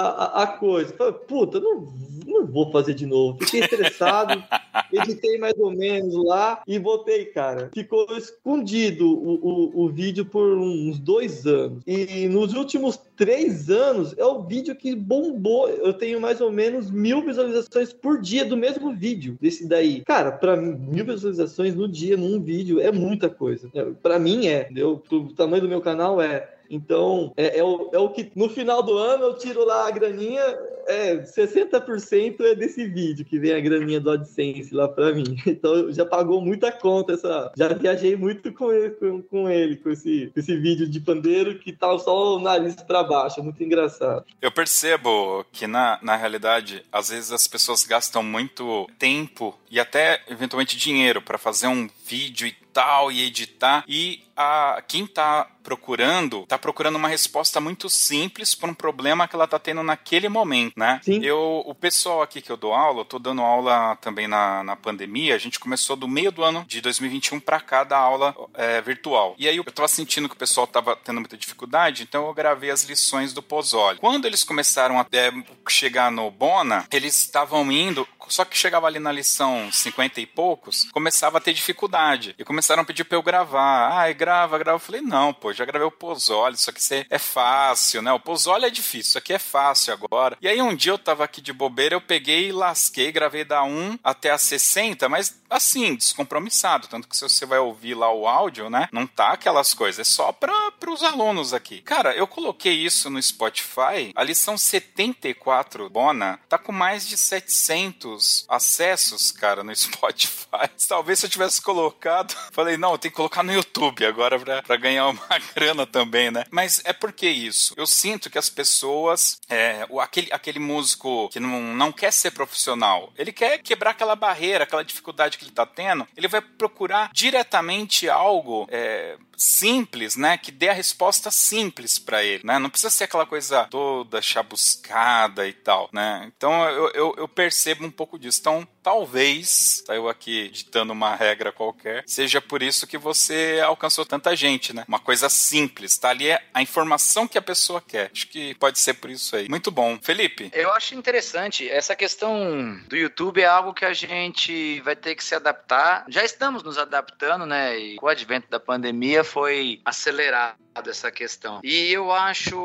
a, a coisa. Falei, puta, não, não vou fazer de novo. Fiquei estressado, editei mais ou menos lá e voltei, cara. Ficou escondido o, o, o vídeo por uns dois anos. E nos últimos três anos é o vídeo que bombou. Eu tenho mais ou menos mil visualizações por dia do mesmo vídeo, desse daí. Cara, para mim, mil visualizações no dia num vídeo é muita coisa. É, para mim é, entendeu? O tamanho do meu canal é. Então, é, é, o, é o que no final do ano eu tiro lá a graninha, é, 60% é desse vídeo que vem a graninha do AdSense lá para mim. Então, já pagou muita conta essa. Já viajei muito com ele, com, com ele, com esse, esse vídeo de pandeiro que tá só o nariz para baixo, é muito engraçado. Eu percebo que na, na realidade, às vezes as pessoas gastam muito tempo e até eventualmente dinheiro para fazer um vídeo e tal e editar. E a, quem está procurando, está procurando uma resposta muito simples para um problema que ela está tendo naquele momento, né? Sim. Eu, o pessoal aqui que eu dou aula, eu tô dando aula também na, na pandemia, a gente começou do meio do ano de 2021 para cá dar aula é, virtual. E aí eu estava sentindo que o pessoal estava tendo muita dificuldade, então eu gravei as lições do Pozzoli. Quando eles começaram a é, chegar no Bona, eles estavam indo, só que chegava ali na lição 50 e poucos, começava a ter dificuldade. E começaram a pedir para eu gravar. Ah, grava, grava. Eu falei, não, pô, já gravei o Pozzoli, isso aqui é fácil, né? O Pozzoli é difícil, isso aqui é fácil agora. E aí um dia eu tava aqui de bobeira, eu peguei e lasquei, gravei da 1 até a 60, mas assim, descompromissado. Tanto que se você vai ouvir lá o áudio, né? Não tá aquelas coisas, é só para os alunos aqui. Cara, eu coloquei isso no Spotify, a lição 74, Bona, tá com mais de 700 acessos, cara, no Spotify. Talvez se eu tivesse colocado, falei, não, eu tenho que colocar no YouTube agora pra, pra ganhar uma grana também, né? Mas é porque isso. Eu sinto que as pessoas, é, o, aquele, aquele músico que não, não quer ser profissional, ele quer quebrar aquela barreira, aquela dificuldade que ele tá tendo, ele vai procurar diretamente algo é, simples, né? Que dê a resposta simples para ele, né? Não precisa ser aquela coisa toda chabuscada e tal, né? Então eu, eu, eu percebo um pouco disso. Então talvez, tá eu aqui ditando uma regra qualquer, seja por isso que você alcançou tanta gente, né? Uma coisa simples, tá ali é a informação que a pessoa quer. Acho que pode ser por isso aí. Muito bom. Felipe? Eu acho interessante. Essa questão do YouTube é algo que a gente vai ter que se adaptar. Já estamos nos adaptando, né? E com o advento da pandemia foi acelerado essa questão. E eu acho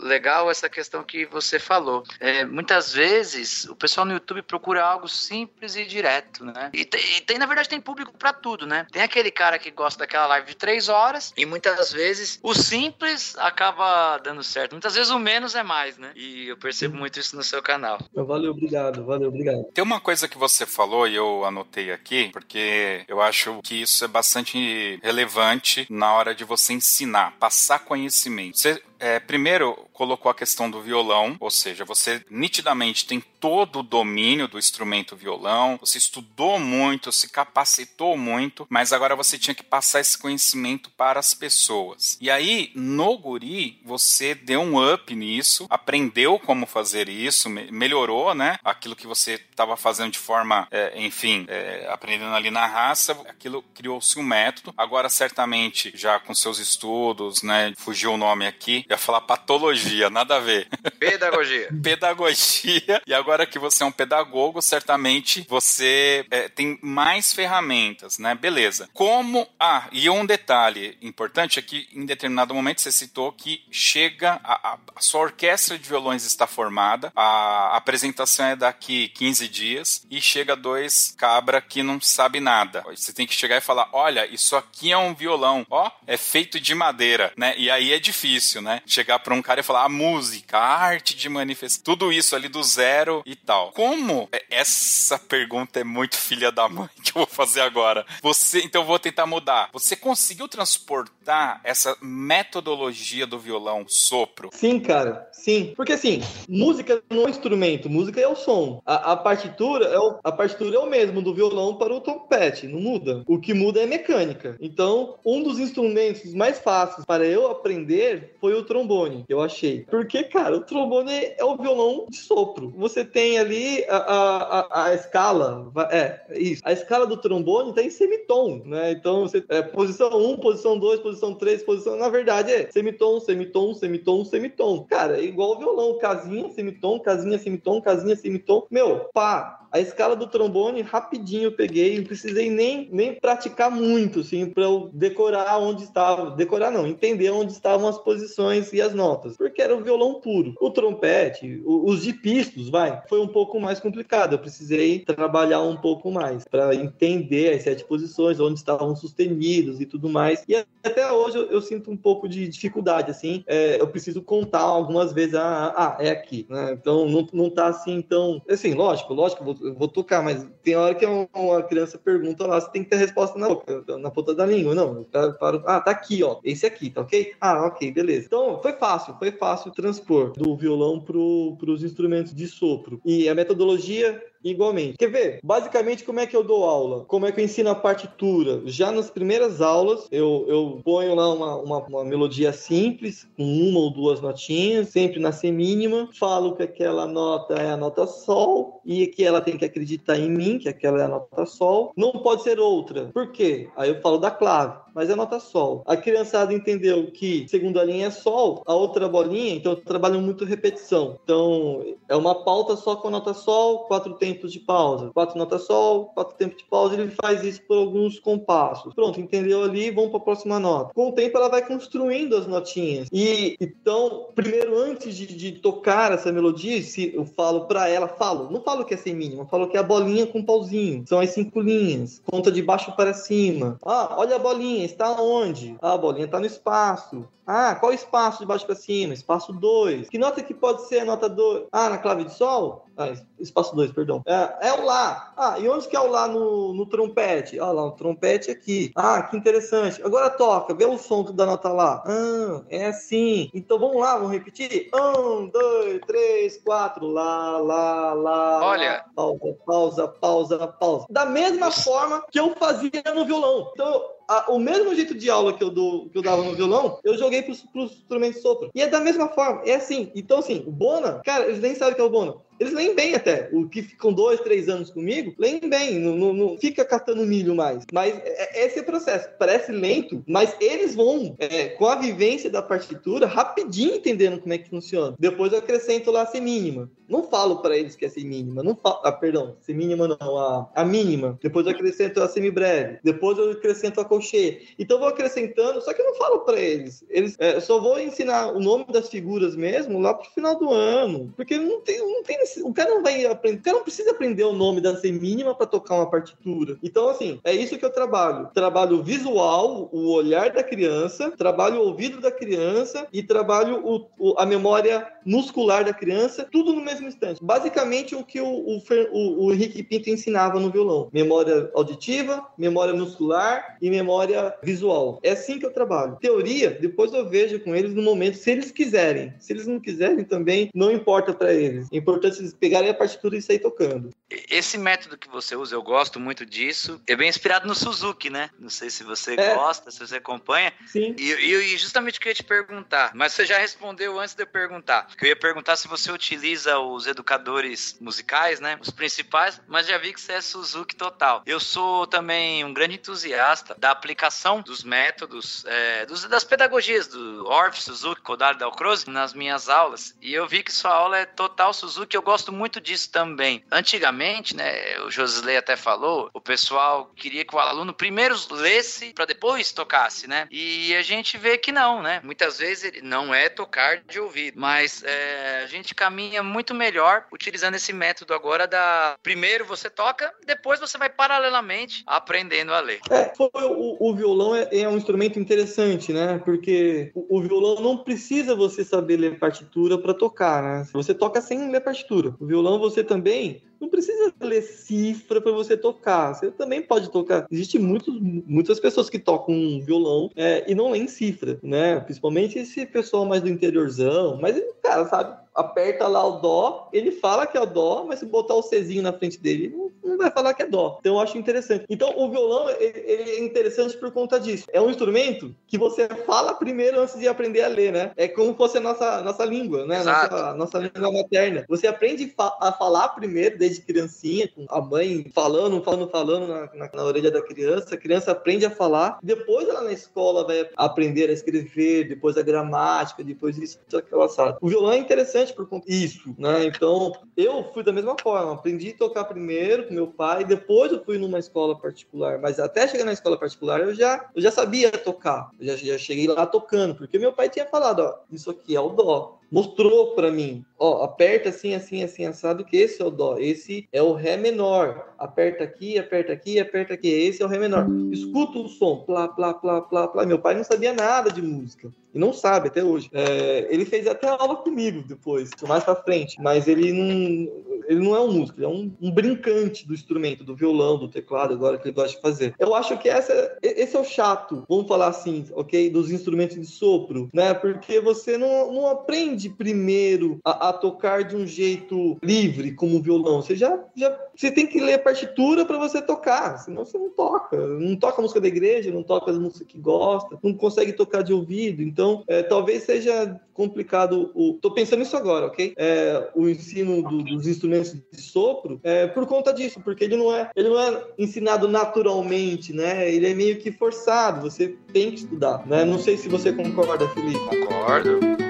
legal essa questão que você falou. É, muitas vezes o pessoal no YouTube procura algo simples e direto, né? E tem, e tem na verdade, tem público para tudo, né? Tem aquele cara que gosta daquela live de três horas e muitas vezes o simples acaba dando certo. Muitas vezes o menos é mais, né? E eu percebo muito isso no seu canal. Valeu, obrigado, valeu, obrigado. Tem uma coisa que você falou e eu anotei aqui, porque eu acho que isso é bastante relevante na hora de você ensinar, passar conhecimento. Você é, primeiro colocou a questão do violão, ou seja, você nitidamente tem todo o domínio do instrumento violão, você estudou muito, se capacitou muito, mas agora você tinha que passar esse conhecimento para as pessoas. E aí, no Guri, você deu um up nisso, aprendeu como fazer isso, melhorou, né? Aquilo que você estava fazendo de forma, é, enfim, é, aprendendo ali na raça, aquilo criou-se um método. Agora, certamente, já com seus estudos, né? Fugiu o nome aqui, ia falar patologia, nada a ver. Pedagogia. Pedagogia. E agora que você é um pedagogo, certamente você é, tem mais ferramentas, né? Beleza. Como. Ah, e um detalhe importante é que em determinado momento você citou que chega. A, a, a sua orquestra de violões está formada, a apresentação é daqui 15 dias e chega dois cabra que não sabe nada. Você tem que chegar e falar: olha, isso aqui é um violão, ó, é feito de madeira, né? E aí é difícil, né? chegar para um cara e falar a música, a arte de manifestar, tudo isso ali do zero e tal. Como é, essa pergunta é muito filha da mãe que eu vou fazer agora. Você, então eu vou tentar mudar. Você conseguiu transportar essa metodologia do violão sopro? Sim, cara. Sim. Porque assim, música não é um instrumento, música é o som. A, a partitura é o, a partitura é o mesmo do violão para o trompete, não muda. O que muda é mecânica. Então, um dos instrumentos mais fáceis para eu aprender foi o trombone, eu achei. Porque, cara, o trombone é o violão de sopro. Você tem ali a, a, a, escala, é, isso. A escala do trombone tá em semitom, né? Então, você, é, posição 1, posição 2, posição 3, posição... Na verdade, é semitom, semitom, semitom, semitom. Cara, é igual o violão, casinha, semitom, casinha, semitom, casinha, semitom. Meu, pá, a escala do trombone, rapidinho eu peguei, não precisei nem, nem praticar muito, assim, para eu decorar onde estava. Decorar não, entender onde estavam as posições e as notas, porque era o violão puro. O trompete, o, os dipistos, vai, foi um pouco mais complicado. Eu precisei trabalhar um pouco mais para entender as sete posições, onde estavam sustenidos e tudo mais. E até hoje eu, eu sinto um pouco de dificuldade, assim. É, eu preciso contar algumas vezes, ah, ah é aqui, né? Então não, não tá assim tão. Assim, lógico, lógico, eu vou tocar, mas tem hora que uma criança pergunta lá, você tem que ter resposta na boca, na ponta da língua. Não, eu paro, ah, tá aqui, ó, esse aqui, tá ok? Ah, ok, beleza. Então, foi fácil, foi fácil transpor do violão para os instrumentos de sopro. E a metodologia igualmente. Quer ver? Basicamente, como é que eu dou aula? Como é que eu ensino a partitura? Já nas primeiras aulas, eu, eu ponho lá uma, uma, uma melodia simples, com uma ou duas notinhas, sempre na semínima, falo que aquela nota é a nota Sol e que ela tem que acreditar em mim, que aquela é a nota Sol. Não pode ser outra. Por quê? Aí eu falo da clave mas é nota sol. A criançada entendeu que segunda linha é sol, a outra bolinha, então trabalham muito repetição. Então é uma pauta só com nota sol, quatro tempos de pausa, quatro notas sol, quatro tempos de pausa. Ele faz isso por alguns compassos. Pronto, entendeu ali? Vamos para a próxima nota. Com o tempo ela vai construindo as notinhas. E então, primeiro antes de, de tocar essa melodia, se eu falo para ela, falo, não falo que é semínima, falo que é a bolinha com pauzinho. São as cinco linhas, conta de baixo para cima. Ah, olha a bolinha está onde? Ah, a bolinha está no espaço. Ah, qual espaço de baixo para cima? Espaço 2. Que nota que pode ser a nota 2? Ah, na clave de sol? Ah, espaço 2, perdão. É, é, o Lá. Ah, e onde que é o Lá no, no trompete? Ah, lá, o trompete aqui. Ah, que interessante. Agora toca, vê o som da nota Lá. Ah, é assim. Então vamos lá, vamos repetir? Um, dois, três, quatro. Lá, lá, lá. Olha. Pausa, pausa, pausa, pausa. Da mesma forma que eu fazia no violão. Então, a, o mesmo jeito de aula que eu, dou, que eu dava no violão, eu joguei pros, pros instrumentos de sopro. E é da mesma forma, é assim. Então, assim, o Bona, cara, eles nem sabem o que é o Bona. Eles leem bem até. O que ficam dois, três anos comigo, leem bem. Não, não, não fica catando milho mais. Mas é, é esse é o processo. Parece lento, mas eles vão, é, com a vivência da partitura, rapidinho entendendo como é que funciona. Depois eu acrescento lá a semínima. Não falo para eles que é semínima. Não falo, ah, perdão, semínima não, a, a mínima. Depois eu acrescento a semibreve. Depois eu acrescento a colchê. Então eu vou acrescentando, só que eu não falo para eles. Eles é, só vou ensinar o nome das figuras mesmo lá pro final do ano. Porque não tem, não tem o cara não vai aprender, o cara não precisa aprender o nome da semínima para tocar uma partitura. Então, assim, é isso que eu trabalho. Trabalho visual, o olhar da criança, trabalho o ouvido da criança e trabalho o, o, a memória muscular da criança, tudo no mesmo instante. Basicamente, o que o, o, o, o Henrique Pinto ensinava no violão: memória auditiva, memória muscular e memória visual. É assim que eu trabalho. Teoria, depois eu vejo com eles no momento, se eles quiserem. Se eles não quiserem, também não importa para eles. É importante eles pegarem a partitura e sair tocando. Esse método que você usa, eu gosto muito disso. É bem inspirado no Suzuki, né? Não sei se você é. gosta, se você acompanha. Sim. E, e, justamente o que eu ia te perguntar, mas você já respondeu antes de eu perguntar. Que eu ia perguntar se você utiliza os educadores musicais, né? Os principais, mas já vi que você é Suzuki total. Eu sou também um grande entusiasta da aplicação dos métodos, é, dos, das pedagogias do Orff, Suzuki, Kodari, Dalcroze nas minhas aulas. E eu vi que sua aula é total Suzuki. Eu gosto muito disso também. Antigamente, né, o Josley até falou, o pessoal queria que o aluno primeiro lesse para depois tocasse, né? E a gente vê que não, né? Muitas vezes ele não é tocar de ouvido, mas é, a gente caminha muito melhor utilizando esse método agora da primeiro você toca, depois você vai paralelamente aprendendo a ler. É, o, o violão é, é, um instrumento interessante, né? Porque o, o violão não precisa você saber ler partitura para tocar, né? Você toca sem ler partitura partitura. O violão você também não precisa ler cifra para você tocar. Você também pode tocar. Existem muitos, muitas pessoas que tocam um violão é, e não leem cifra, né? Principalmente esse pessoal mais do interiorzão. Mas, cara, sabe? Aperta lá o dó, ele fala que é o dó, mas se botar o Czinho na frente dele, não, não vai falar que é dó. Então eu acho interessante. Então o violão, ele, ele, é interessante por conta disso. É um instrumento que você fala primeiro antes de aprender a ler, né? É como se fosse a nossa, nossa língua, né? Nossa, nossa língua materna. Você aprende a falar primeiro, desde criancinha, com a mãe falando, falando, falando na, na, na, orelha da criança. A criança aprende a falar. Depois ela na escola vai aprender a escrever, depois a gramática, depois isso, aquela sala. O violão é interessante por conta disso, né? Então, eu fui da mesma forma. Aprendi a tocar primeiro com meu pai, depois eu fui numa escola particular. Mas até chegar na escola particular, eu já, eu já sabia tocar. Eu já, já cheguei lá tocando, porque meu pai tinha falado, ó, isso aqui é o dó mostrou para mim, ó, aperta assim, assim, assim, assado, que esse é o dó, esse é o ré menor. Aperta aqui, aperta aqui, aperta aqui, esse é o ré menor. Escuta o som, plá, plá, plá, plá, plá. Meu pai não sabia nada de música e não sabe até hoje. É, ele fez até aula comigo depois, mais para frente, mas ele não ele não é um músico, ele é um, um, brincante do instrumento, do violão, do teclado, agora que ele gosta de fazer. Eu acho que essa, esse é o chato, vamos falar assim, ok? Dos instrumentos de sopro, né? Porque você não, não aprende primeiro a, a tocar de um jeito livre, como violão. Você já, já você tem que ler a partitura para você tocar, senão você não toca. Não toca a música da igreja, não toca as músicas que gosta, não consegue tocar de ouvido. Então, é, talvez seja complicado. O... Tô pensando nisso agora, ok? É, o ensino do, dos instrumentos de sopro é, por conta disso, porque ele não é ele não é ensinado naturalmente, né? Ele é meio que forçado. Você tem que estudar, né? Não sei se você concorda, Felipe. Concordo.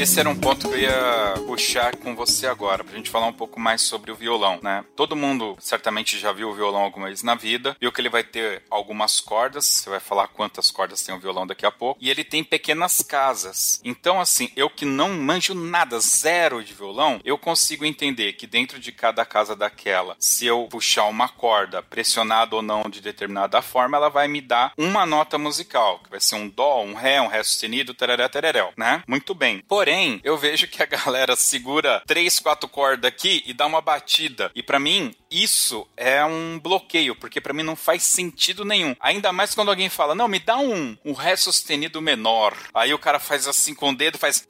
Esse era um ponto que eu ia puxar com você agora, pra gente falar um pouco mais sobre o violão, né? Todo mundo certamente já viu o violão alguma vez na vida, viu que ele vai ter algumas cordas, você vai falar quantas cordas tem o violão daqui a pouco, e ele tem pequenas casas. Então, assim, eu que não manjo nada, zero de violão, eu consigo entender que dentro de cada casa daquela, se eu puxar uma corda, pressionada ou não de determinada forma, ela vai me dar uma nota musical, que vai ser um dó, um ré, um ré sustenido, tereré, tereréu, né? Muito bem. Porém, Porém, eu vejo que a galera segura três, quatro cordas aqui e dá uma batida. E para mim, isso é um bloqueio, porque para mim não faz sentido nenhum. Ainda mais quando alguém fala, não, me dá um, um Ré sustenido menor. Aí o cara faz assim com o dedo, faz.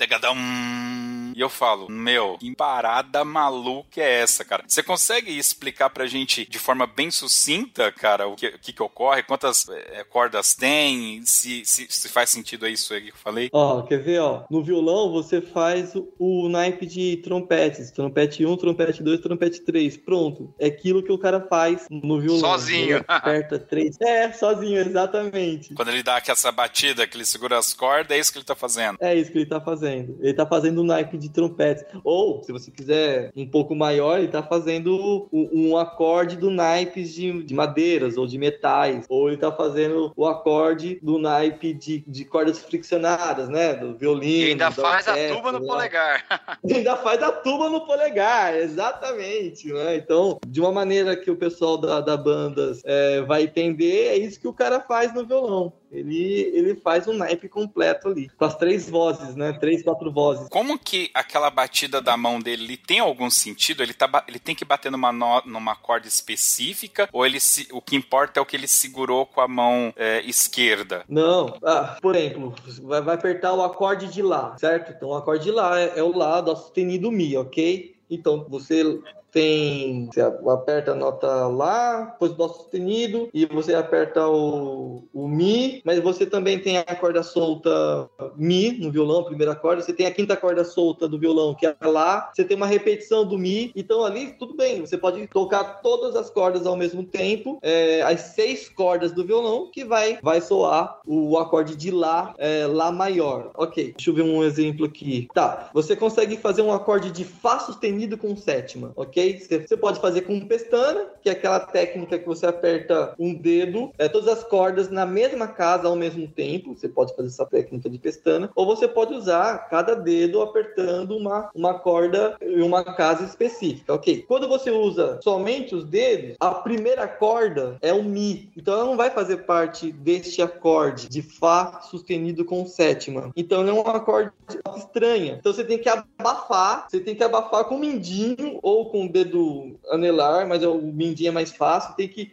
E eu falo, meu, que parada maluca é essa, cara? Você consegue explicar pra gente de forma bem sucinta, cara, o que, que, que ocorre? Quantas é, cordas tem? Se, se, se, faz sentido é isso aí que eu falei? Ó, quer ver, ó? No violão você faz o, o naipe de trompetes. Trompete 1, trompete 2, trompete 3. Pronto. É aquilo que o cara faz no violão. Sozinho. Aperta três. É, sozinho, exatamente. Quando ele dá essa batida, que ele segura as cordas, é isso que ele tá fazendo. É isso que ele tá fazendo. Ele tá fazendo o naipe de trompetes. Ou, se você quiser um pouco maior, ele tá fazendo um, um acorde do naipe de, de, madeiras ou de metais. Ou ele tá fazendo o acorde do naipe de, de cordas friccionadas, né? Do violino. E ainda faz orquestra, a tuba no né? polegar. E ainda faz a tuba no polegar, exatamente. Né? Então, de uma maneira que o pessoal da, da banda é, vai entender, é isso que o cara faz no violão. Ele, ele faz um naipe completo ali, com as três vozes, né? Três, quatro vozes. Como que aquela batida da mão dele ele tem algum sentido? Ele, tá, ele tem que bater numa, no, numa corda específica? Ou ele se, o que importa é o que ele segurou com a mão é, esquerda? Não. Ah, por exemplo, vai, vai, apertar o acorde de Lá, certo? Então o acorde de Lá é, é o Lá do sustenido Mi, ok? Então, você tem. Você aperta a nota Lá, depois Dó sustenido, e você aperta o, o Mi, mas você também tem a corda solta Mi no violão, primeira corda. Você tem a quinta corda solta do violão, que é Lá. Você tem uma repetição do Mi. Então ali, tudo bem, você pode tocar todas as cordas ao mesmo tempo, é, as seis cordas do violão, que vai, vai soar o acorde de Lá, é, Lá maior. Ok, deixa eu ver um exemplo aqui. Tá, você consegue fazer um acorde de Fá sustenido com sétima, ok? Você pode fazer com pestana, que é aquela técnica que você aperta um dedo, é, todas as cordas na mesma casa ao mesmo tempo. Você pode fazer essa técnica de pestana, ou você pode usar cada dedo apertando uma, uma corda em uma casa específica, ok? Quando você usa somente os dedos, a primeira corda é o Mi, então ela não vai fazer parte deste acorde de Fá sustenido com sétima. Então é um acorde estranha. Então você tem que abafar, você tem que abafar com o mindinho ou com dedo anelar, mas o mindinho é mais fácil. Tem que.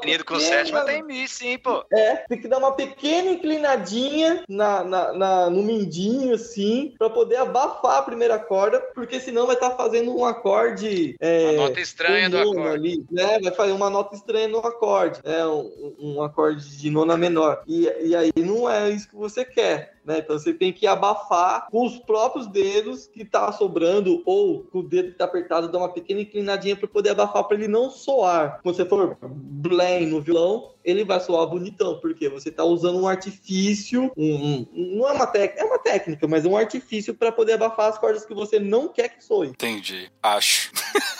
Ter com sétima, tem mi, sim, pô. É, tem que dar uma pequena inclinadinha na, na, na no mindinho, assim, pra poder abafar a primeira corda, porque senão vai estar tá fazendo um acorde. É, uma nota estranha do acorde. Ali, né? Vai fazer uma nota estranha no acorde, né? Um, um acorde de nona menor. E, e aí não é isso que você quer. Né? Então você tem que abafar com os próprios dedos que tá sobrando ou com o dedo que tá apertado, dar uma pequena inclinadinha para poder abafar para ele não soar. Quando você for blém no violão, ele vai soar bonitão, porque você tá usando um artifício, um, um não é uma técnica, é uma técnica, mas é um artifício para poder abafar as cordas que você não quer que soe. Entendi. Acho.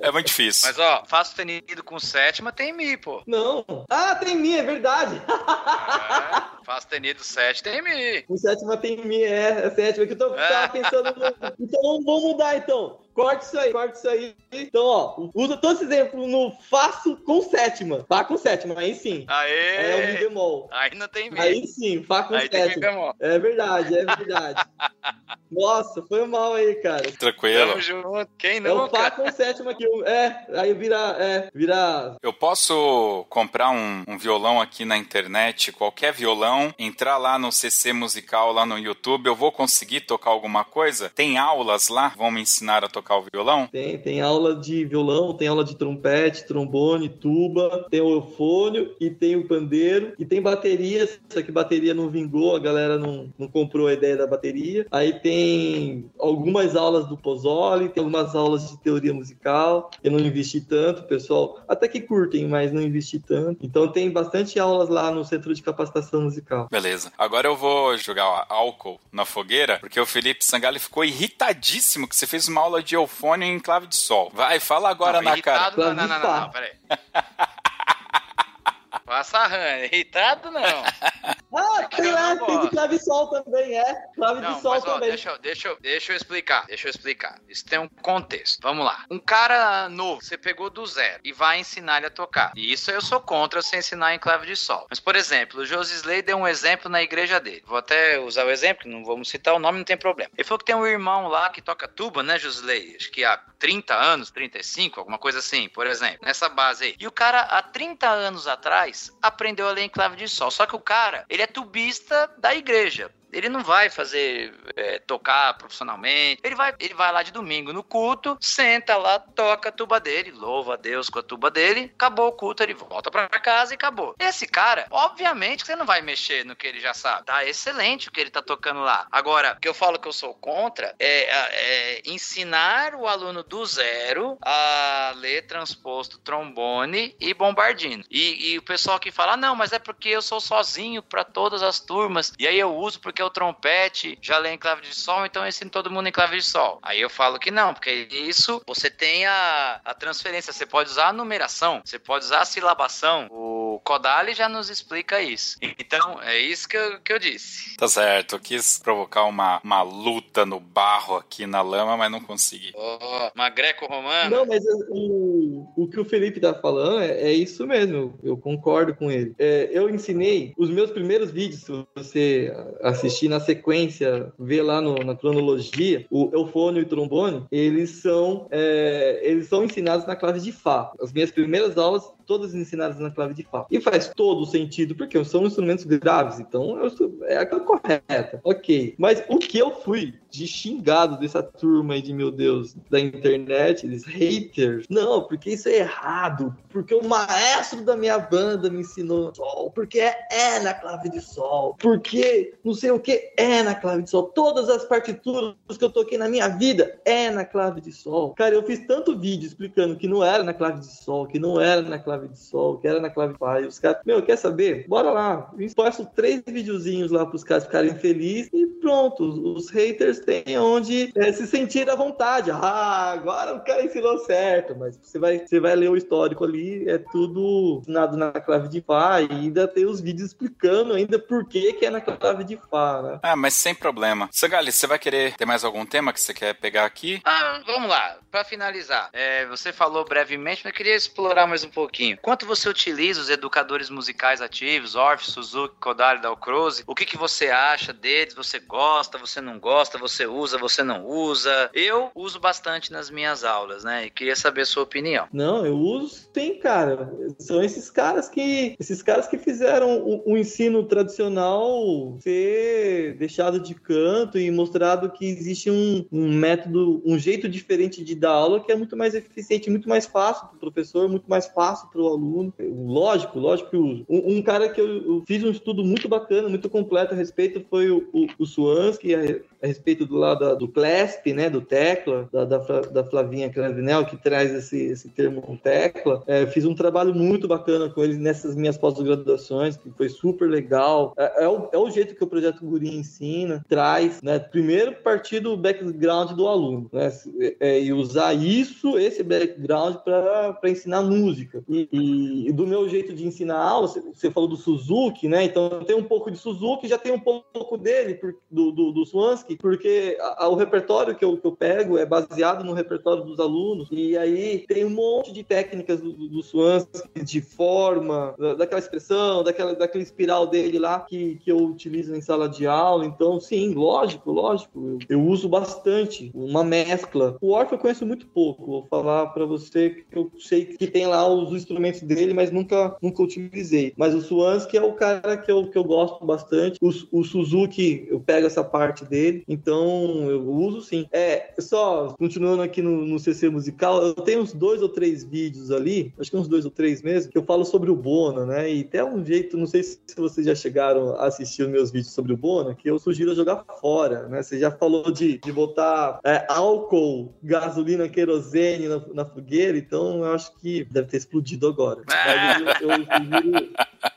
é muito difícil. Mas, ó, Fá sustenido com sétima tem Mi, pô. Não. Ah, tem Mi, é verdade. É. Fá sustenido 7 tem Mi. O sétima tem Mi, é, é sétima, que eu tô, é. tava pensando no... Então vamos mudar, então. Corta isso aí, corta isso aí. Então, ó, usa todo esse exemplo no Faço com sétima. Fá com sétima, aí sim. Aê! É o Mi bemol. Aí não tem Mi. Aí sim, Fá com aí sétima. É verdade, é verdade. Nossa, foi mal aí, cara. Tranquilo. Tamo junto. Quem não, É o Fá com sétima aqui. É, aí vira, é, vira... Eu posso comprar um, um violão aqui na internet, qualquer violão, entrar lá no CC Musical, lá no YouTube, eu vou conseguir tocar alguma coisa? Tem aulas lá? Vão me ensinar a tocar tocar o violão? Tem, tem aula de violão, tem aula de trompete, trombone, tuba, tem o eufônio e tem o pandeiro e tem bateria, só que bateria não vingou, a galera não, não comprou a ideia da bateria. Aí tem algumas aulas do Pozzoli, tem algumas aulas de teoria musical, eu não investi tanto, pessoal até que curtem, mas não investi tanto. Então tem bastante aulas lá no Centro de Capacitação Musical. Beleza. Agora eu vou jogar álcool na fogueira, porque o Felipe Sangali ficou irritadíssimo que você fez uma aula de eufônio em clave de sol. Vai, fala agora não, na cara. Não, não, não, não, não, peraí. Passa rã, irritado não. ah, tem lá, tem de clave sol também, é. Clave não, de sol mas, ó, também. Deixa, deixa, deixa eu explicar, deixa eu explicar. Isso tem um contexto. Vamos lá. Um cara novo, você pegou do zero e vai ensinar ele a tocar. E isso eu sou contra você ensinar em clave de sol. Mas, por exemplo, o Josisley deu um exemplo na igreja dele. Vou até usar o exemplo, não vamos citar o nome, não tem problema. Ele falou que tem um irmão lá que toca tuba, né, Josisley? Acho que há 30 anos, 35, alguma coisa assim, por exemplo. Nessa base aí. E o cara, há 30 anos atrás, aprendeu a ler em clave de sol. Só que o cara, ele é tubista da igreja. Ele não vai fazer é, tocar profissionalmente. Ele vai, ele vai lá de domingo no culto, senta lá, toca a tuba dele, louva a Deus com a tuba dele, acabou o culto, ele volta para casa e acabou. Esse cara, obviamente, você não vai mexer no que ele já sabe. Tá excelente o que ele tá tocando lá. Agora, o que eu falo que eu sou contra é, é ensinar o aluno do zero a ler transposto trombone e bombardino. E, e o pessoal que fala, ah, não, mas é porque eu sou sozinho para todas as turmas, e aí eu uso porque o trompete já lê em clave de sol, então eu ensino todo mundo em clave de sol. Aí eu falo que não, porque isso você tem a, a transferência, você pode usar a numeração, você pode usar a silabação. O Kodali já nos explica isso. Então, é isso que eu, que eu disse. Tá certo, eu quis provocar uma, uma luta no barro aqui na lama, mas não consegui. Oh, uma greco-romana. Não, mas o, o que o Felipe tá falando é, é isso mesmo, eu concordo com ele. É, eu ensinei os meus primeiros vídeos, se você assistir na sequência, ver lá no, na cronologia, o eufônio e o trombone, eles são, é, eles são ensinados na clave de Fá. As minhas primeiras aulas todas ensinadas na clave de Fá. E faz todo sentido, porque são instrumentos graves, então é a correta. Ok. Mas o que eu fui de xingado dessa turma aí de, meu Deus, da internet, eles haters, não, porque isso é errado, porque o maestro da minha banda me ensinou sol, porque é, é na clave de sol, porque não sei o que é na clave de sol, todas as partituras que eu toquei na minha vida é na clave de sol. Cara, eu fiz tanto vídeo explicando que não era na clave de sol, que não era na clave clave de sol, que era na clave. E os caras, meu, quer saber? Bora lá. Eu três videozinhos lá para os caras ficarem felizes e pronto. Os, haters têm onde é, se sentir à vontade. Ah, agora o cara ensinou certo. Mas você vai, você vai ler o histórico ali, é tudo ensinado na clave de Fá e ainda tem os vídeos explicando ainda por que, que é na clave de Fá, né? Ah, mas sem problema. Sagali, você vai querer ter mais algum tema que você quer pegar aqui? Ah, vamos lá. Para finalizar, é, você falou brevemente, mas eu queria explorar mais um pouquinho Quanto você utiliza os educadores musicais ativos, Orff, Suzuki, Kodali, Dalcroze? O que, que você acha deles? Você gosta, você não gosta, você usa, você não usa? Eu uso bastante nas minhas aulas, né? E queria saber a sua opinião. Não, eu uso sim, cara. São esses caras que esses caras que fizeram o, o ensino tradicional ser deixado de canto e mostrado que existe um, um método, um jeito diferente de dar aula que é muito mais eficiente, muito mais fácil para o professor, muito mais fácil para o aluno. Lógico, lógico que. Um, um cara que eu, eu, fiz um estudo muito bacana, muito completo a respeito foi o, o, o Swansky, a, a, respeito do lado do CLESP, né, do tecla, da, da, da Flavinha Clavinel, que traz esse, esse termo tecla. É, fiz um trabalho muito bacana com ele nessas minhas pós-graduações, que foi super legal. É, é, o, é o jeito que o Projeto Guri ensina, traz, né, primeiro partir do background do aluno, né, é, e usar isso, esse background para ensinar música. E E, do meu jeito de ensinar aula, você falou do Suzuki, né? Então tem um pouco de Suzuki, já tem um pouco dele, do, do, do Swansky, porque a, a, o repertório que eu, que eu pego é baseado no repertório dos alunos. E aí tem um monte de técnicas do, do, do Swansky, de forma, daquela expressão, daquela, daquele espiral dele lá que, que eu utilizo em sala de aula. Então, sim, lógico, lógico. Eu, eu uso bastante uma mescla. O Orff eu conheço muito pouco. Vou falar para você que eu sei que tem lá os instrumentos dele, mas nunca, nunca utilizei. Mas o Swansky é o cara que eu, que eu gosto bastante. O, o Suzuki, eu pego essa parte dele, então eu uso sim. É, só continuando aqui no, no CC musical, eu tenho uns dois ou três vídeos ali, acho que uns dois ou três mesmo, que eu falo sobre o Bona, né? E até um jeito, não sei se vocês já chegaram a assistir os meus vídeos sobre o Bona, que eu sugiro jogar fora, né? Você já falou de, de botar é, álcool, gasolina, querosene na, na, fogueira, então eu acho que deve ter explodido agora. Mas eu, eu sugiro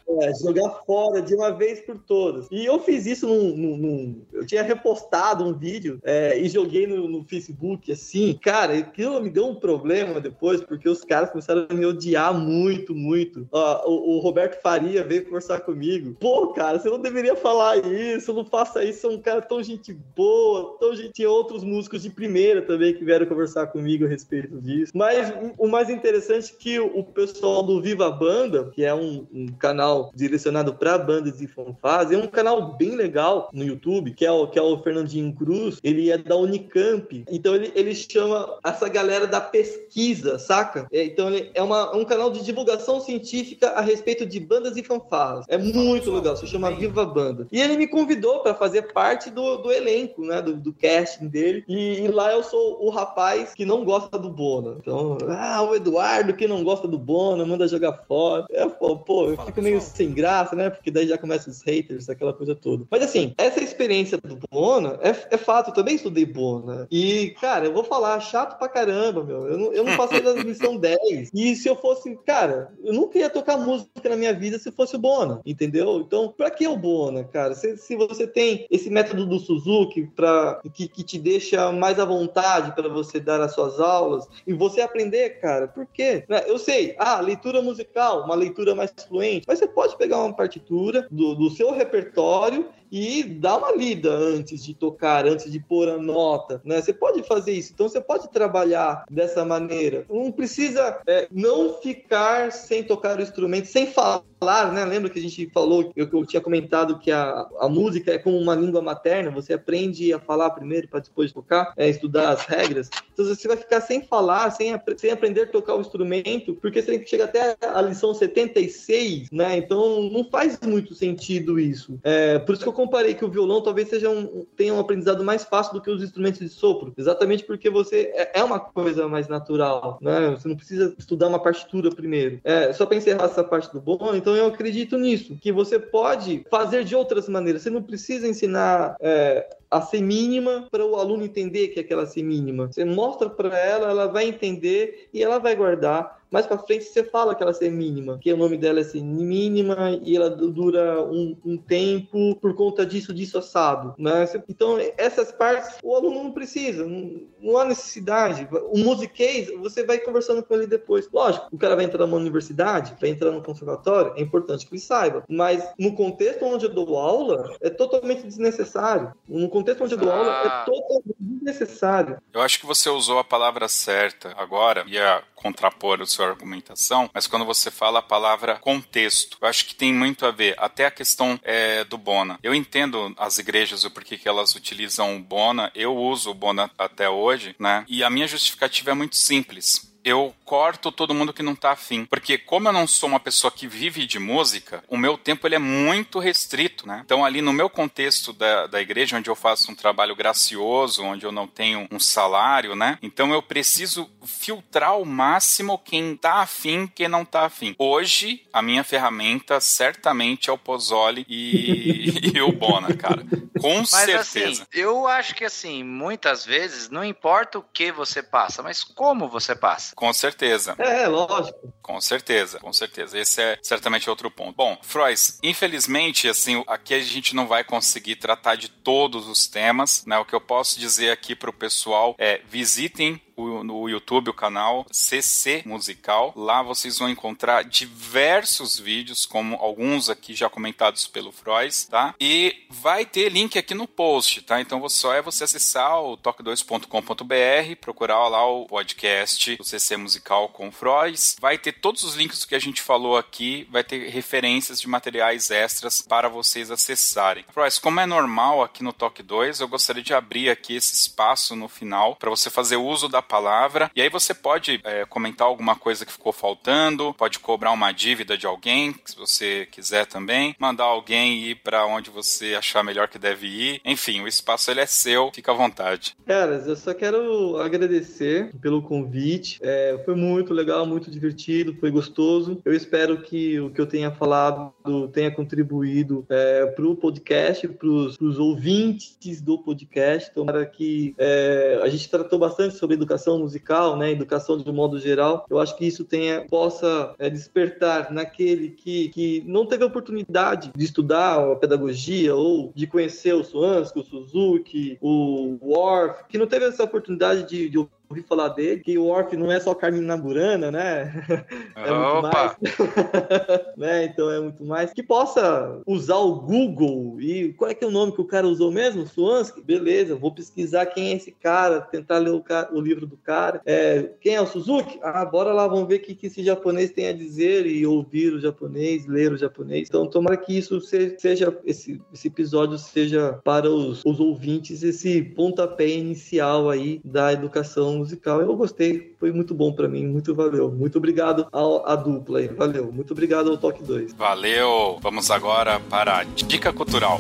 é, jogar fora de uma vez por todas. E eu fiz isso num. num, num eu tinha repostado um vídeo é, e joguei no, no, Facebook assim. Cara, aquilo me deu um problema depois, porque os caras começaram a me odiar muito, muito. Ó, o, o, Roberto Faria veio conversar comigo. Pô, cara, você não deveria falar isso, não faça isso. Você é um cara tão gente boa, tão gente. Tinha outros músicos de primeira também que vieram conversar comigo a respeito disso. Mas o mais interessante é que o pessoal do Viva Banda, que é um, um canal direcionado para bandas e fanfarras. É um canal bem legal no YouTube, que é o, que é o Fernandinho Cruz. Ele é da Unicamp. Então ele, ele chama essa galera da pesquisa, saca? É, então ele é uma, um canal de divulgação científica a respeito de bandas e fanfarras. É muito legal, se chama Viva Banda. E ele me convidou para fazer parte do, do elenco, né? Do, do casting dele. E, e, lá eu sou o rapaz que não gosta do Bona. Então, ah, o Eduardo que não gosta do Bona, manda jogar fora. É, pô, pô eu fico meio sem graça, né? Porque daí já começam os haters, aquela coisa toda. Mas assim, essa experiência do Bona é, é fato, eu também estudei Bona. E, cara, eu vou falar, chato pra caramba, meu. Eu não, eu não passei da missão 10. E se eu fosse, cara, eu nunca ia tocar música na minha vida se fosse o Bona, entendeu? Então, pra que o Bona, cara? Se, se você tem esse método do Suzuki pra, que, que te deixa mais à vontade para você dar as suas aulas e você aprender, cara, por quê? Eu sei, ah, leitura musical, uma leitura mais fluente, mas você pode pegar uma partitura do, do seu repertório e dar uma lida antes de tocar, antes de pôr a nota, né? Você pode fazer isso, então você pode trabalhar dessa maneira. Não precisa é, não ficar sem tocar o instrumento, sem falar né? Lembra que a gente falou, eu, eu tinha comentado que a, a música é como uma língua materna, você aprende a falar primeiro para depois tocar, é, estudar as regras. Então você vai ficar sem falar, sem, sem aprender a tocar o instrumento, porque você tem que chegar até a lição 76, né? Então não faz muito sentido isso. É, por isso que eu comparei que o violão talvez seja um, tenha um aprendizado mais fácil do que os instrumentos de sopro, exatamente porque você é, é uma coisa mais natural, né? Você não precisa estudar uma partitura primeiro. É, só para encerrar essa parte do bom, então eu acredito nisso, que você pode fazer de outras maneiras. Você não precisa ensinar é, a ser mínima para o aluno entender que é aquela ser mínima. Você mostra para ela, ela vai entender e ela vai guardar mais para frente você fala que ela é mínima, que o nome dela é assim, mínima e ela dura um, um, tempo por conta disso, disso assado, né? Então, essas partes o aluno não precisa, não, não há necessidade. O musiquês, você vai conversando com ele depois. Lógico, o cara vai entrar numa universidade, vai entrar no conservatório, é importante que ele saiba, mas no contexto onde eu dou aula, é totalmente desnecessário. No contexto onde eu dou aula, é ah. totalmente desnecessário. Eu acho que você usou a palavra certa agora, ia contrapor os sua argumentação, mas quando você fala a palavra contexto, eu acho que tem muito a ver. Até a questão é, do Bona. Eu entendo as igrejas o porquê que elas utilizam o Bona. Eu uso o Bona até hoje, né? E a minha justificativa é muito simples eu corto todo mundo que não tá afim. Porque como eu não sou uma pessoa que vive de música, o meu tempo ele é muito restrito, né? Então ali no meu contexto da, da igreja, onde eu faço um trabalho gracioso, onde eu não tenho um salário, né? Então eu preciso filtrar ao máximo quem tá afim, quem não tá afim. Hoje, a minha ferramenta certamente é o Pozzoli e, e o Bona, cara. Com mas, assim, certeza. Assim, eu acho que assim, muitas vezes, não importa o que você passa, mas como você passa. Com certeza. É, lógico. Com certeza, com certeza. Esse é certamente outro ponto. Bom, Frois, infelizmente, assim, aqui a gente não vai conseguir tratar de todos os temas, né? O que eu posso dizer aqui para o pessoal é visitem o, no YouTube o canal CC Musical. Lá vocês vão encontrar diversos vídeos, como alguns aqui já comentados pelo Frois, tá? E vai ter link aqui no post, tá? Então só é você acessar o toque2.com.br, procurar lá o podcast do CC Musical com o Frois. Vai ter todos os links que a gente falou aqui, vai ter referências de materiais extras para vocês acessarem. Frois, como é normal aqui no Toque 2, eu gostaria de abrir aqui esse espaço no final para você fazer uso da palavra e aí você pode é, comentar alguma coisa que ficou faltando, pode cobrar uma dívida de alguém, se você quiser também, mandar alguém ir para onde você achar melhor que deve ir. Enfim, o espaço ele é seu, fica à vontade. Caras, eu só quero agradecer pelo convite. É, foi muito legal, muito divertido, foi gostoso. Eu espero que o que eu tenha falado tenha contribuído é, para o podcast, para os ouvintes do podcast. Tomara que é, a gente tratou bastante sobre educação musical, né, educação de um modo geral. Eu acho que isso tenha, possa é, despertar naquele que, que não teve oportunidade de estudar a pedagogia ou de conhecer o Swansky, o Suzuki, o Worf, que não teve essa oportunidade de, de ouvi falar dele, que o Orf não é só Carmina Burana, né? É muito Opa. mais. né? Então é muito mais. Que possa usar o Google e qual é que é o nome que o cara usou mesmo? Swansky? Beleza, vou pesquisar quem é esse cara, tentar ler o, cara, o livro do cara. É, quem é o Suzuki? Ah, bora lá, vamos ver o que, que esse japonês tem a dizer e ouvir o japonês, ler o japonês. Então tomara que isso seja, esse, esse episódio seja para os, os ouvintes esse pontapé inicial aí da educação musical. Eu gostei, foi muito bom para mim, muito valeu. Muito obrigado à dupla aí, valeu. Muito obrigado ao Toque 2. Valeu! Vamos agora para a Dica Cultural.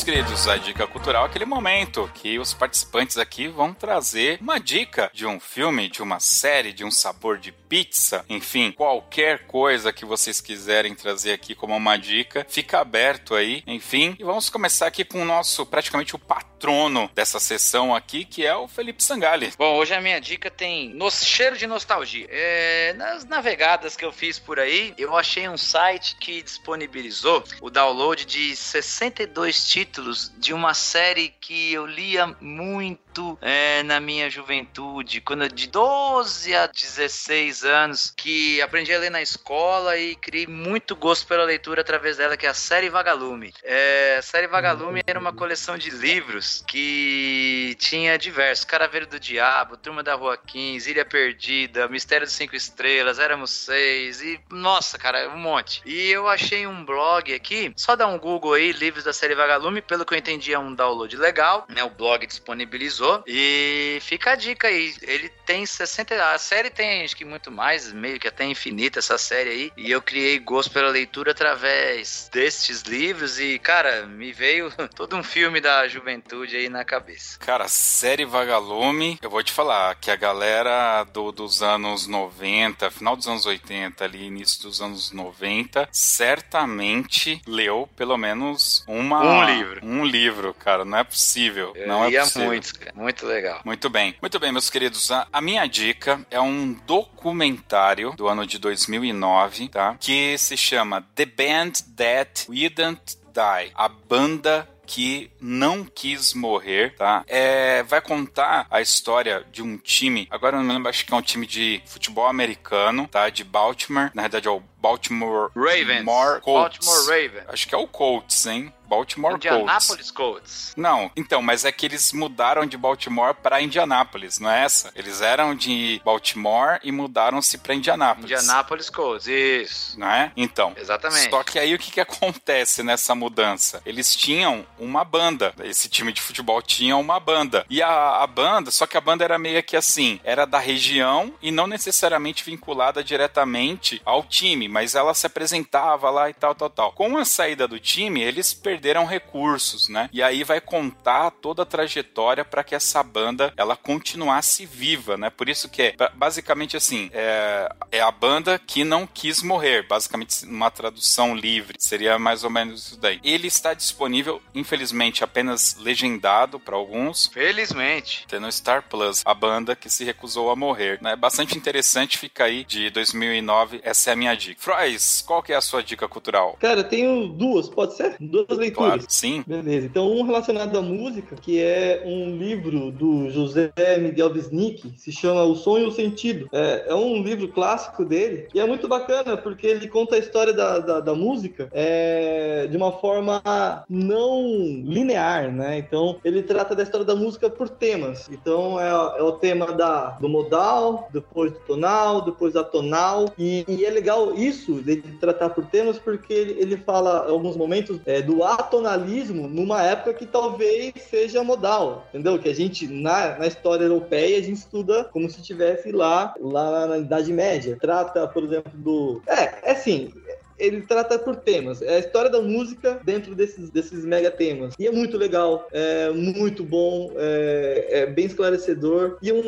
Meus queridos, a dica cultural é aquele momento que os participantes aqui vão trazer uma dica de um filme, de uma série, de um sabor de pizza, enfim, qualquer coisa que vocês quiserem trazer aqui como uma dica, fica aberto aí, enfim. E vamos começar aqui com o nosso, praticamente o patrono dessa sessão aqui, que é o Felipe Sangali. Bom, hoje a minha dica tem no cheiro de nostalgia. É, nas navegadas que eu fiz por aí, eu achei um site que disponibilizou o download de 62 títulos de uma série que eu lia muito é, na minha juventude, quando de 12 a 16 anos, que aprendi a ler na escola e criei muito gosto pela leitura através dela, que é a série Vagalume. É, a série Vagalume era uma coleção de livros que tinha diversos: Caraveiro do Diabo, Turma da Rua 15, Ilha Perdida, Mistério dos Cinco Estrelas, Éramos Seis, e nossa, cara, um monte. E eu achei um blog aqui, só dá um Google aí, livros da série Vagalume, pelo que eu entendi é um download legal, né? O blog disponibilizou. E fica a dica aí, ele tem 60. A série tem acho que muito mais, meio que até infinita essa série aí. E eu criei gosto pela leitura através destes livros. E, cara, me veio todo um filme da juventude aí na cabeça. Cara, série Vagalume, eu vou te falar que a galera do, dos anos 90, final dos anos 80, ali, início dos anos 90, certamente leu pelo menos uma, Um livro. Um livro, cara. Não é possível. Eu não é possível. muito, cara. Muito legal. Muito bem. Muito bem, meus queridos. A, minha dica é um documentário do ano de 2009, tá? Que se chama The Band That Wouldn't Die. A banda que não quis morrer, tá? É, vai contar a história de um time, agora eu não me lembro, acho que é um time de futebol americano, tá? De Baltimore, na verdade é o Baltimore Ravens. More Colts. Baltimore Ravens. Acho que é o Colts, hein? Baltimore Colts. Indianapolis Colts. Não, então, mas é que eles mudaram de Baltimore para Indianápolis, não é essa? Eles eram de Baltimore e mudaram-se para Indianápolis. Indianapolis Colts, isso. Não é? Então. Exatamente. Só que aí o que, que acontece nessa mudança? Eles tinham uma banda. Esse time de futebol tinha uma banda. E a, a banda, só que a banda era meio que assim, era da região e não necessariamente vinculada diretamente ao time, mas ela se apresentava lá e tal, tal, tal. Com a saída do time, eles perderam recursos, né? E aí vai contar toda a trajetória para que essa banda ela continuasse viva, né? Por isso que é basicamente assim, é, é a banda que não quis morrer, basicamente uma tradução livre, seria mais ou menos isso daí. Ele está disponível, infelizmente, apenas legendado para alguns. Felizmente. Tem no Star Plus, a banda que se recusou a morrer, né? Bastante interessante, fica aí de 2009, essa é a minha dica. Frois, qual que é a sua dica cultural? Cara, eu tenho duas, pode ser? Duas leituras. Claro, sim. Beleza. Então, um relacionado à música, que é um livro do José Miguel Wisnik, se chama O Sonho e o Sentido. É, é um livro clássico dele e é muito bacana porque ele conta a história da, da, da música é, de uma forma não linear, né? Então, ele trata da história da música por temas. Então, é, é o tema da, do modal, depois do tonal, depois da tonal. E, e é legal isso, de tratar por temas, porque ele, ele fala, em alguns momentos, é, do atonalismo numa época que talvez seja modal, entendeu? Que a gente, na, na história europeia, a gente estuda como se estivesse lá, lá na Idade Média. Trata, por exemplo, do. É, é assim, ele trata por temas. É a história da música dentro desses, desses mega temas. E é muito legal, é muito bom, é, é bem esclarecedor. E um,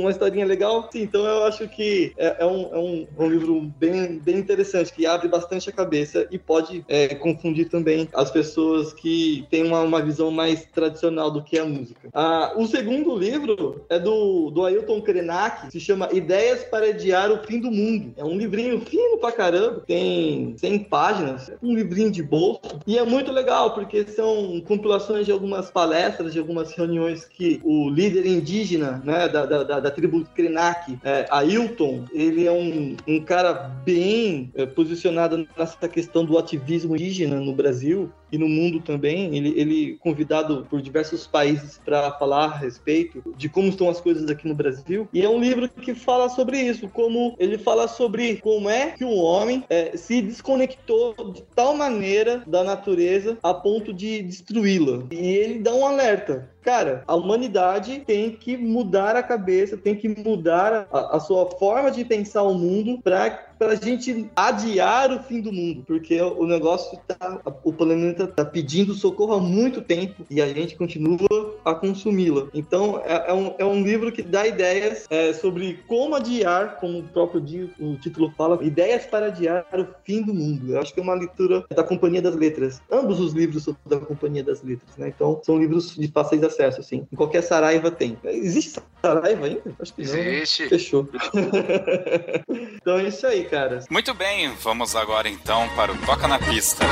uma historinha legal, sim. Então eu acho que é, é, um, é um, um, livro bem, bem interessante, que abre bastante a cabeça e pode é, confundir também as pessoas que têm uma, uma visão mais tradicional do que a música. Ah, o segundo livro é do, do Ailton Krenak, se chama Ideias para Adiar o Fim do Mundo. É um livrinho fino pra caramba, tem 100 páginas, um livrinho de bolso. E é muito legal, porque são compilações de algumas palestras, de algumas reuniões que o líder indígena né, da, da, da tribo Krenak, é, Ailton, ele é um, um cara bem é, posicionado nessa questão do ativismo indígena no Brasil e no mundo também. Ele, ele convidado por diversos países para falar a respeito de como estão as coisas aqui no Brasil. E é um livro que fala sobre isso, como ele fala sobre como é que o homem é, se desconectou de tal maneira da natureza a ponto de destruí-la. E ele dá um alerta Cara, a humanidade tem que mudar a cabeça, tem que mudar a, a sua forma de pensar o mundo para para a gente adiar o fim do mundo, porque o negócio tá, o planeta tá pedindo socorro há muito tempo e a gente continua a consumi-la. Então é, é, um, é um livro que dá ideias é, sobre como adiar, como o próprio o título fala, ideias para adiar o fim do mundo. Eu acho que é uma leitura da Companhia das Letras. Ambos os livros são da Companhia das Letras, né? Então são livros de fáceis acesso, assim. Em qualquer Saraiva tem. Existe Saraiva ainda? Acho que Existe. não. Existe. Né? Fechou. então é isso aí, cara. Muito bem, vamos agora então para o Toca na Pista.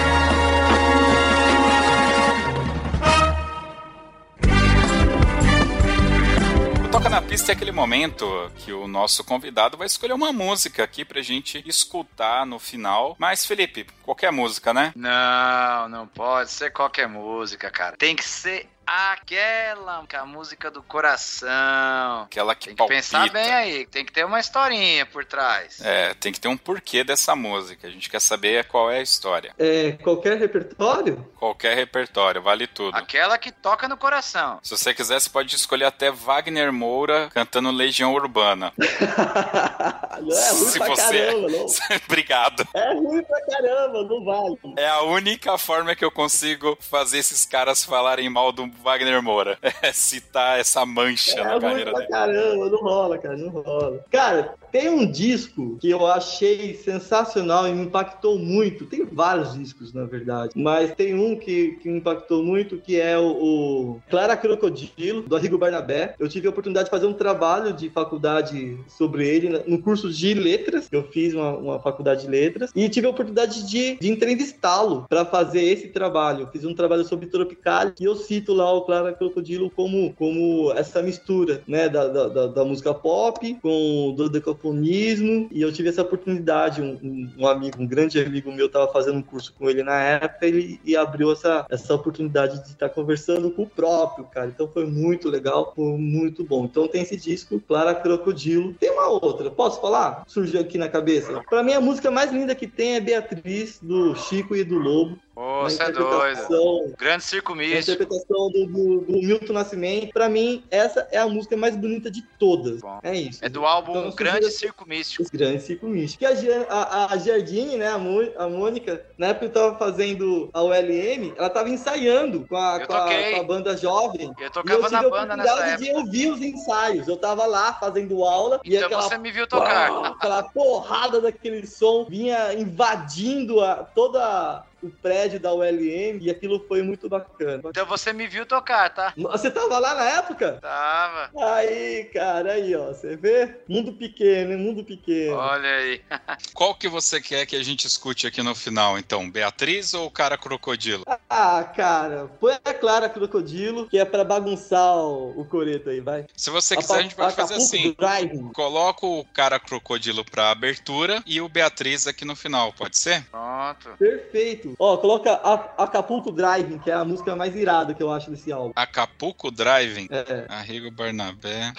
Toca na pista é aquele momento que o nosso convidado vai escolher uma música aqui pra gente escutar no final. Mas, Felipe, qualquer música, né? Não, não pode ser qualquer música, cara. Tem que ser aquela a música do coração. Aquela que Tem que palpita. pensar bem aí, tem que ter uma historinha por trás. É, tem que ter um porquê dessa música. A gente quer saber qual é a história. É, qualquer repertório? Qualquer repertório, vale tudo. Aquela que toca no coração. Se você quiser, você pode escolher até Wagner Moura cantando Legião Urbana. não é ruim Se pra você... caramba, não. Obrigado. É ruim pra caramba, não vale. É a única forma que eu consigo fazer esses caras falarem mal do Wagner Moura. É citar essa mancha é, na carreira dele. Caramba, não rola, cara, não rola. Cara, tem um disco que eu achei sensacional e me impactou muito. Tem vários discos, na verdade, mas tem um que, que me impactou muito, que é o, o Clara Crocodilo, do Arrigo Barnabé. Eu tive a oportunidade de fazer um trabalho de faculdade sobre ele no curso de letras. Eu fiz uma, uma faculdade de letras e tive a oportunidade de, de entrevistá-lo para fazer esse trabalho. Eu fiz um trabalho sobre Tropical e eu cito lá o Clara Crocodilo como, como essa mistura, né, da, da, da música pop com o dodecafonismo, e eu tive essa oportunidade, um, um, um, amigo, um grande amigo meu estava fazendo um curso com ele na época, ele e abriu essa, essa oportunidade de estar conversando com o próprio, cara, então foi muito legal, foi muito bom. Então tem esse disco, Clara Crocodilo. Tem uma outra, posso falar? Surgiu aqui na cabeça. Para mim a música mais linda que tem é Beatriz, do Chico e do Lobo. Ô, você é doido. Grande circo místico. A interpretação do, do, do, Milton Nascimento. Pra mim, essa é a música mais bonita de todas. Bom. É isso. É do álbum então, Grande Circo Místico. Grande Circo Místico. E a, a, a Jardine, né, a, a Mônica, na época que eu tava fazendo a ULM, ela tava ensaiando com a, com a, com a, banda jovem. Eu tocava eu na banda nessa época. de ouvir os ensaios. Eu tava lá fazendo aula. Então e aquela, você me viu tocar. Uau, aquela porrada daquele som vinha invadindo a, toda o prédio da ULM e aquilo foi muito bacana. Então você me viu tocar, tá? Você tava lá na época? Tava. Aí, cara, aí, ó, você vê? Mundo pequeno, mundo pequeno. Olha aí. Qual que você quer que a gente escute aqui no final, então? Beatriz ou o cara crocodilo? Ah, cara, põe a Clara Crocodilo, que é pra bagunçar o, o coreto aí, vai. Se você quiser, a, a gente pode fazer assim. Driving. Coloca o cara crocodilo pra abertura e o Beatriz aqui no final, pode ser? Pronto. Perfeito. Ó, coloca a, Acapulco Driving, que é a música mais irada que eu acho desse álbum. Acapulco Driving? É. Arrigo Barnabé.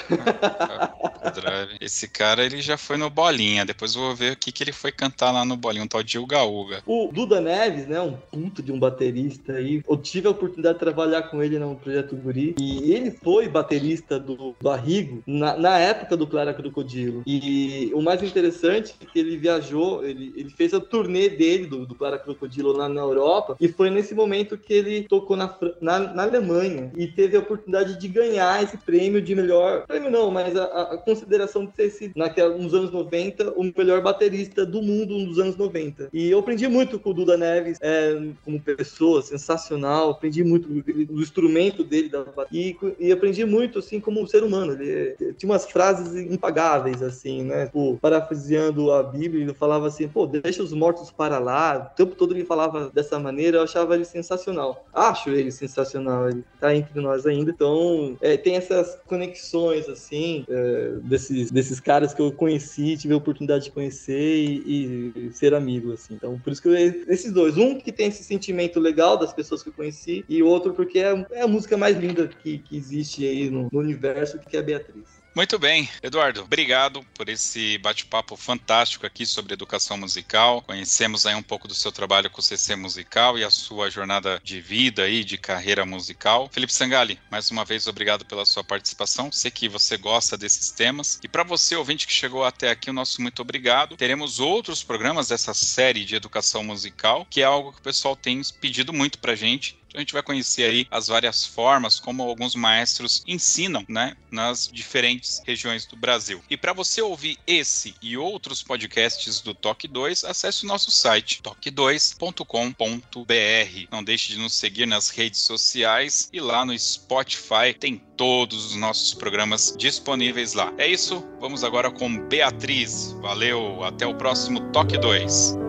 Acapulco Driving. Esse cara, ele já foi no Bolinha. Depois eu vou ver o que, que ele foi cantar lá no Bolinha, um tal de Uga Uga. O Duda Neves, né, um puto de um baterista aí. Eu tive a oportunidade de trabalhar com ele no Projeto Guri. E ele foi baterista do, do Arrigo na, na época do Clara Crocodilo. E o mais interessante é que ele viajou, ele, ele fez a turnê dele, do, do Clara Crocodilo, lá na Europa. E foi nesse momento que ele tocou na, na, na Alemanha. E teve a oportunidade de ganhar esse prêmio de melhor. Prêmio não, mas a, a consideração de ter sido, naquela, nos anos 90, o melhor baterista do mundo nos anos 90. E eu aprendi muito com o Duda Neves é, como pessoa, sensacional. Aprendi muito do instrumento dele da e, e aprendi muito assim como ser humano. Ele, ele tinha umas frases impagáveis assim, né? Tipo, parafraseando a Bíblia, ele falava assim: "Pô, deixa os mortos para lá". O tempo todo ele falava dessa maneira, eu achava ele sensacional. Acho ele sensacional. Ele tá entre nós ainda. Então, é, tem essas conexões assim é, desses desses caras que eu conheci, tive a oportunidade de conhecer e, e ser amigo assim. Então, por isso que eu, esses dois, um que tem esse sentimento legal das pessoas que eu conheci e outro porque é, é a música mais linda que, que existe aí no, no universo, que é a Beatriz. Muito bem, Eduardo, obrigado por esse bate-papo fantástico aqui sobre educação musical. Conhecemos aí um pouco do seu trabalho com o CC Musical e a sua jornada de vida e de carreira musical. Felipe Sangali, mais uma vez obrigado pela sua participação. Sei que você gosta desses temas. E para você, ouvinte que chegou até aqui, o nosso muito obrigado. Teremos outros programas dessa série de educação musical, que é algo que o pessoal tem pedido muito pra gente a gente vai conhecer aí as várias formas como alguns maestros ensinam, né, nas diferentes regiões do Brasil. E para você ouvir esse e outros podcasts do Toque 2, acesse o nosso site toque2.com.br. Não deixe de nos seguir nas redes sociais e lá no Spotify tem todos os nossos programas disponíveis lá. É isso, vamos agora com Beatriz. Valeu, até o próximo Toque 2.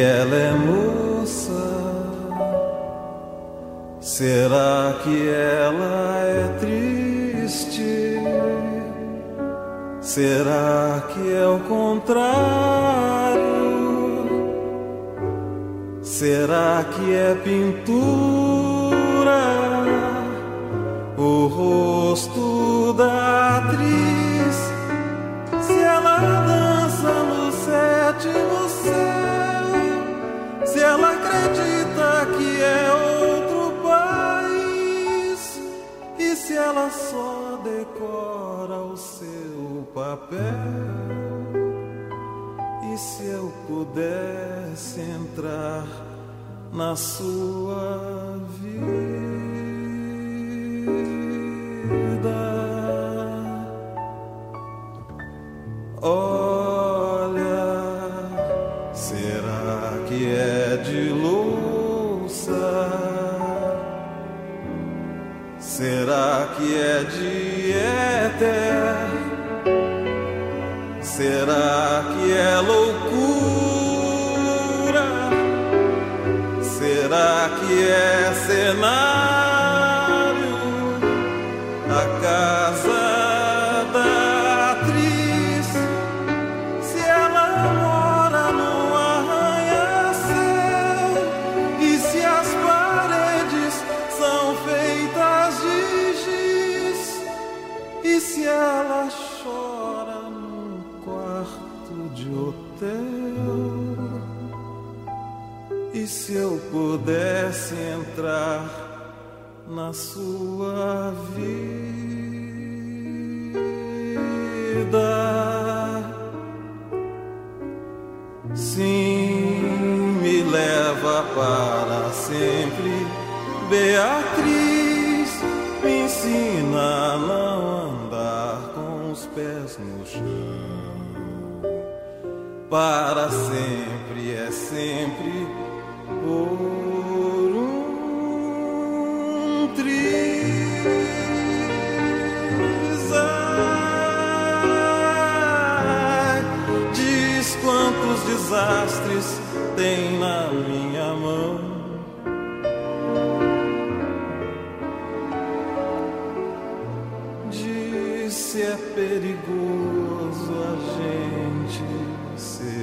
Ela é moça? Será que ela é triste? Será que é o contrário? Será que é pintura? Pudesse entrar na sua triz. Diz quantos desastres tem na minha mão. Diz se é perigoso a gente ser.